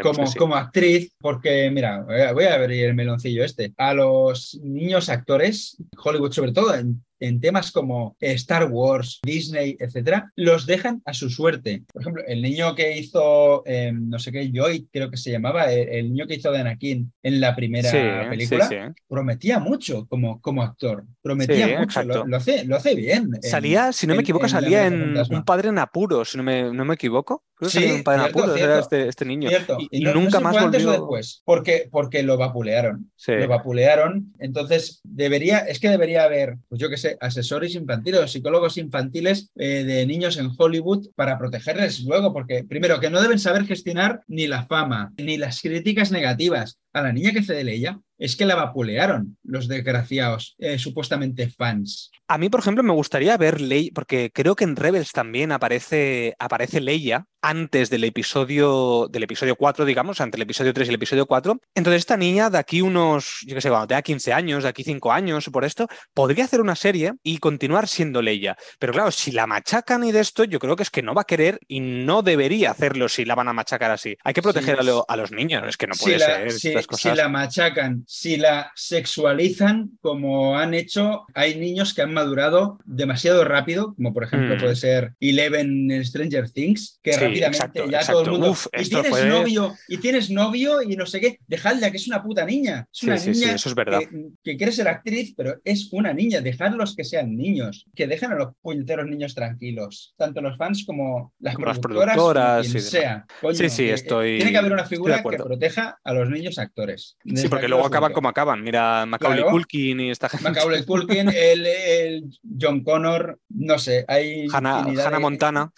como, como actriz, porque mira, voy a abrir el meloncillo este. Los niños actores, Hollywood sobre todo, en en temas como Star Wars, Disney, etcétera, los dejan a su suerte. Por ejemplo, el niño que hizo, em, no sé qué, Joy, creo que se llamaba, el, niño que hizo de Anakin en la primera película, prometía mucho como, como actor. Prometía mucho, lo, hace, lo hace bien. Salía, si no me equivoco, salía en Un padre en apuros, si no me, no me equivoco. Creo que un padre en apuros, era este, este niño. Y, nunca más volvió. después, porque, porque lo vapulearon. Lo vapulearon. Entonces, debería, es que debería haber, pues yo qué sé, asesores infantiles o psicólogos infantiles eh, de niños en Hollywood para protegerles luego, porque primero que no deben saber gestionar ni la fama, ni las críticas negativas. A la niña que cede de es que la vapulearon los desgraciados, eh, supuestamente fans. A mí, por ejemplo, me gustaría ver Leia, porque creo que en Rebels también aparece, aparece Leia antes del episodio, del episodio 4, digamos, entre el episodio 3 y el episodio 4. Entonces, esta niña de aquí unos, yo qué sé, cuando tenga 15 años, de aquí 5 años, por esto, podría hacer una serie y continuar siendo Leia. Pero claro, si la machacan y de esto, yo creo que es que no va a querer y no debería hacerlo si la van a machacar así. Hay que proteger Sí, a, a, los niños, es que no puede si la, ser si, estas cosas. si la machacan, si la sexualizan, como han hecho, hay niños que han madurado demasiado rápido, como por ejemplo Mm. puede ser Eleven en Stranger Things, que Sí, rápidamente exacto, ya exacto. todo el mundo. Uf, y tienes fue- novio, y tienes novio, y no sé qué, dejadla, que es una puta niña. Es Sí, una sí, sí, niña eso es verdad. que, que quiere ser actriz, pero es una niña. Dejadlos que sean niños, que dejen a los puñeteros niños tranquilos, tanto los fans como las Como productoras, productoras quien sea. Coño, Sí, sí, que- estoy- Tiene que haber una figura que proteja a los niños actores. Sí, porque luego acaban como acaban. Mira, Macaulay Claro. Culkin y esta gente. Macaulay Culkin, [laughs] el, el John Connor, no sé, hay Hannah, infinidad Hannah de- Montana.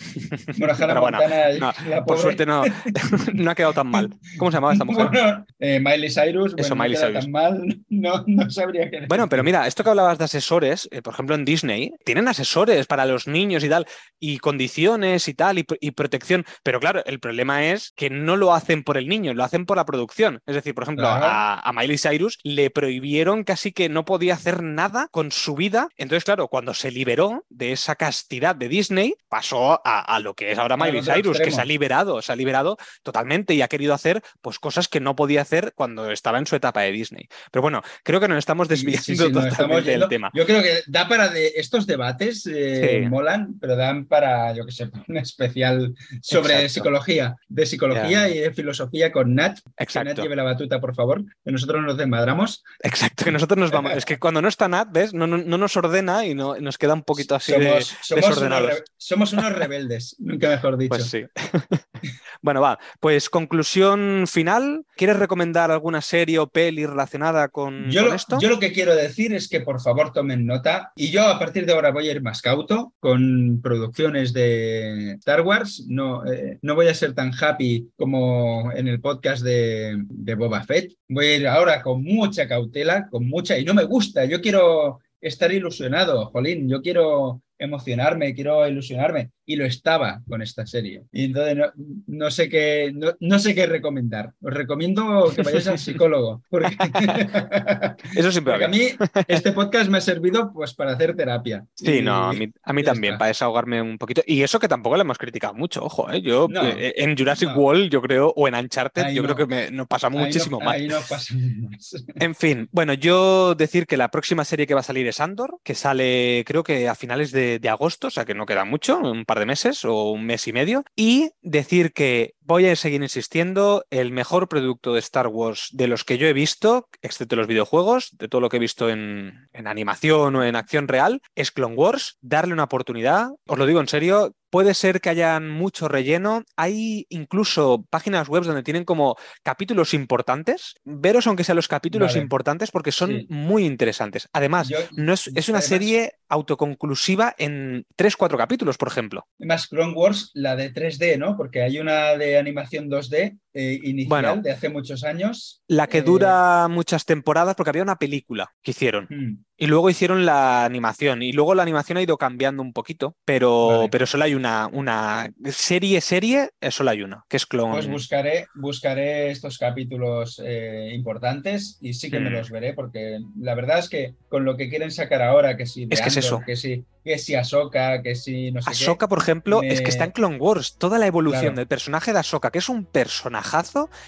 Bueno, Hannah bueno, Montana, [laughs] no, la Por suerte no, [laughs] no ha quedado tan mal. ¿Cómo se llamaba esta mujer? Bueno, eh, Miley Cyrus, Eso, bueno, no Miley Cyrus. tan mal, [laughs] no, no sabría qué Bueno, pero mira, esto que hablabas de asesores, eh, por ejemplo en Disney, tienen asesores para los niños y tal, y condiciones y tal, y, pr- y protección. Pero claro, el problema es que no lo hacen por el niño, lo hacen por la producción. Es decir, por ejemplo, a, a Miley Cyrus le prohibieron casi que no podía hacer nada con su vida. Entonces, claro, cuando se liberó de esa castidad de Disney, pasó a, a lo que es ahora Miley Cyrus, que extremo. se ha liberado, se ha liberado totalmente y ha querido hacer pues cosas que no podía hacer cuando estaba en su etapa de Disney. Pero bueno, creo que nos estamos desviando sí, sí, totalmente del tema. Yo creo que da para de estos debates, eh, molan, pero dan para, yo que sé, [laughs] un especial sobre Exacto. psicología, de psicología y de filosofía con Nat. Que Nat Exacto, lleve la batuta, por favor, que nosotros nos desmadramos. exacto, que nosotros nos vamos. Es que cuando no está Nat, ¿ves? No, no, no nos ordena y no, nos queda un poquito así de. somos, unos, re- somos unos rebeldes, nunca mejor dicho. Pues sí. [laughs] bueno, va. Pues conclusión final. ¿Quieres recomendar alguna serie o peli relacionada con, Yo con lo, esto? yo lo que quiero decir es que por favor tomen nota y yo a partir de ahora voy a ir más cauto con producciones de Star Wars. No, eh, no voy a ser tan happy como en el podcast de, de Boba Fett. Voy a ir ahora con mucha cautela, con mucha... Y no me gusta, yo quiero estar ilusionado, Jolín, yo quiero emocionarme, quiero ilusionarme y lo estaba con esta serie. Y entonces no, no sé qué no, no sé qué recomendar. Os recomiendo que vayáis al psicólogo porque [laughs] Eso siempre porque a mí este podcast me ha servido pues para hacer terapia. Sí, Y- no, a mí, a mí también, está. para desahogarme un poquito. Y eso que tampoco le hemos criticado mucho, ojo, ¿eh? Yo No, eh, en Jurassic. World, yo creo, o en Uncharted, Ahí yo creo que me, nos pasamos Ahí muchísimo más. Ahí no pasa más. [laughs] En fin, bueno, yo decir que la próxima serie que va a salir es Andor, que sale creo que a finales de, de agosto, o sea que no queda mucho, un par de meses o un mes y medio. Y decir que voy a seguir insistiendo, el mejor producto de Star Wars de los que yo he visto, excepto los videojuegos, de todo lo que he visto en, en animación o en acción real, es Clone Wars. Darle una oportunidad, os lo digo en serio. Puede ser que hayan mucho relleno. Hay incluso páginas web donde tienen como capítulos importantes. Veros aunque sean los capítulos Vale. importantes porque son Sí. muy interesantes. Además, Yo- no es, es una además- serie autoconclusiva en 3-4 capítulos, por ejemplo. Más Clone Wars, la de 3D, ¿no? Porque hay una de animación 2D eh, inicial Bueno. de hace muchos años. La que Eh, dura muchas temporadas porque había una película que hicieron. mm, Y luego hicieron la animación. Y luego la animación ha ido cambiando un poquito. Pero, Vale. pero solo hay una, una serie, serie, eh, solo hay una, que es Clone. Pues buscaré, buscaré estos capítulos eh, importantes y sí que me Mm. los veré, porque la verdad es que con lo que quieren sacar ahora, que si de Es que es eso. que si, que si Ahsoka, que si no sé qué. Ahsoka, por ejemplo, es que está en Clone Wars. Toda la evolución Claro. del personaje de Ahsoka, que es un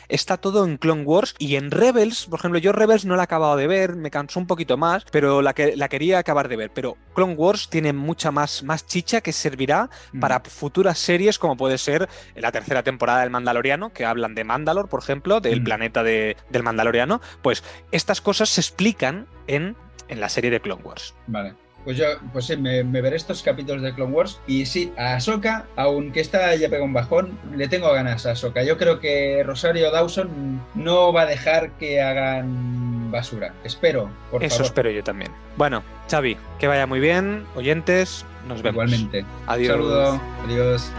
está todo en Clone Wars. Y en Rebels, por ejemplo, yo Rebels no la he acabado de ver, me cansó un poquito más, pero la, que, la quería acabar de ver. Pero Clone Wars tiene mucha más, más chicha que servirá Mm. para futuras series, como puede ser la tercera temporada del Mandaloriano, que hablan de Mandalor, por ejemplo, del Mm. planeta de- del Mandaloriano. Pues estas cosas se explican en, en la serie de Clone Wars. Vale. Pues yo, pues sí, me, me veré estos capítulos de Clone Wars. Y sí, a Ahsoka, aunque esta ya pega un bajón, le tengo ganas a Ahsoka. Yo creo que Rosario Dawson no va a dejar que hagan basura. Espero, por Eso favor. espero yo también. Bueno, Xavi, que vaya muy bien. Oyentes, nos vemos. Igualmente. Adiós. Un saludo. Adiós.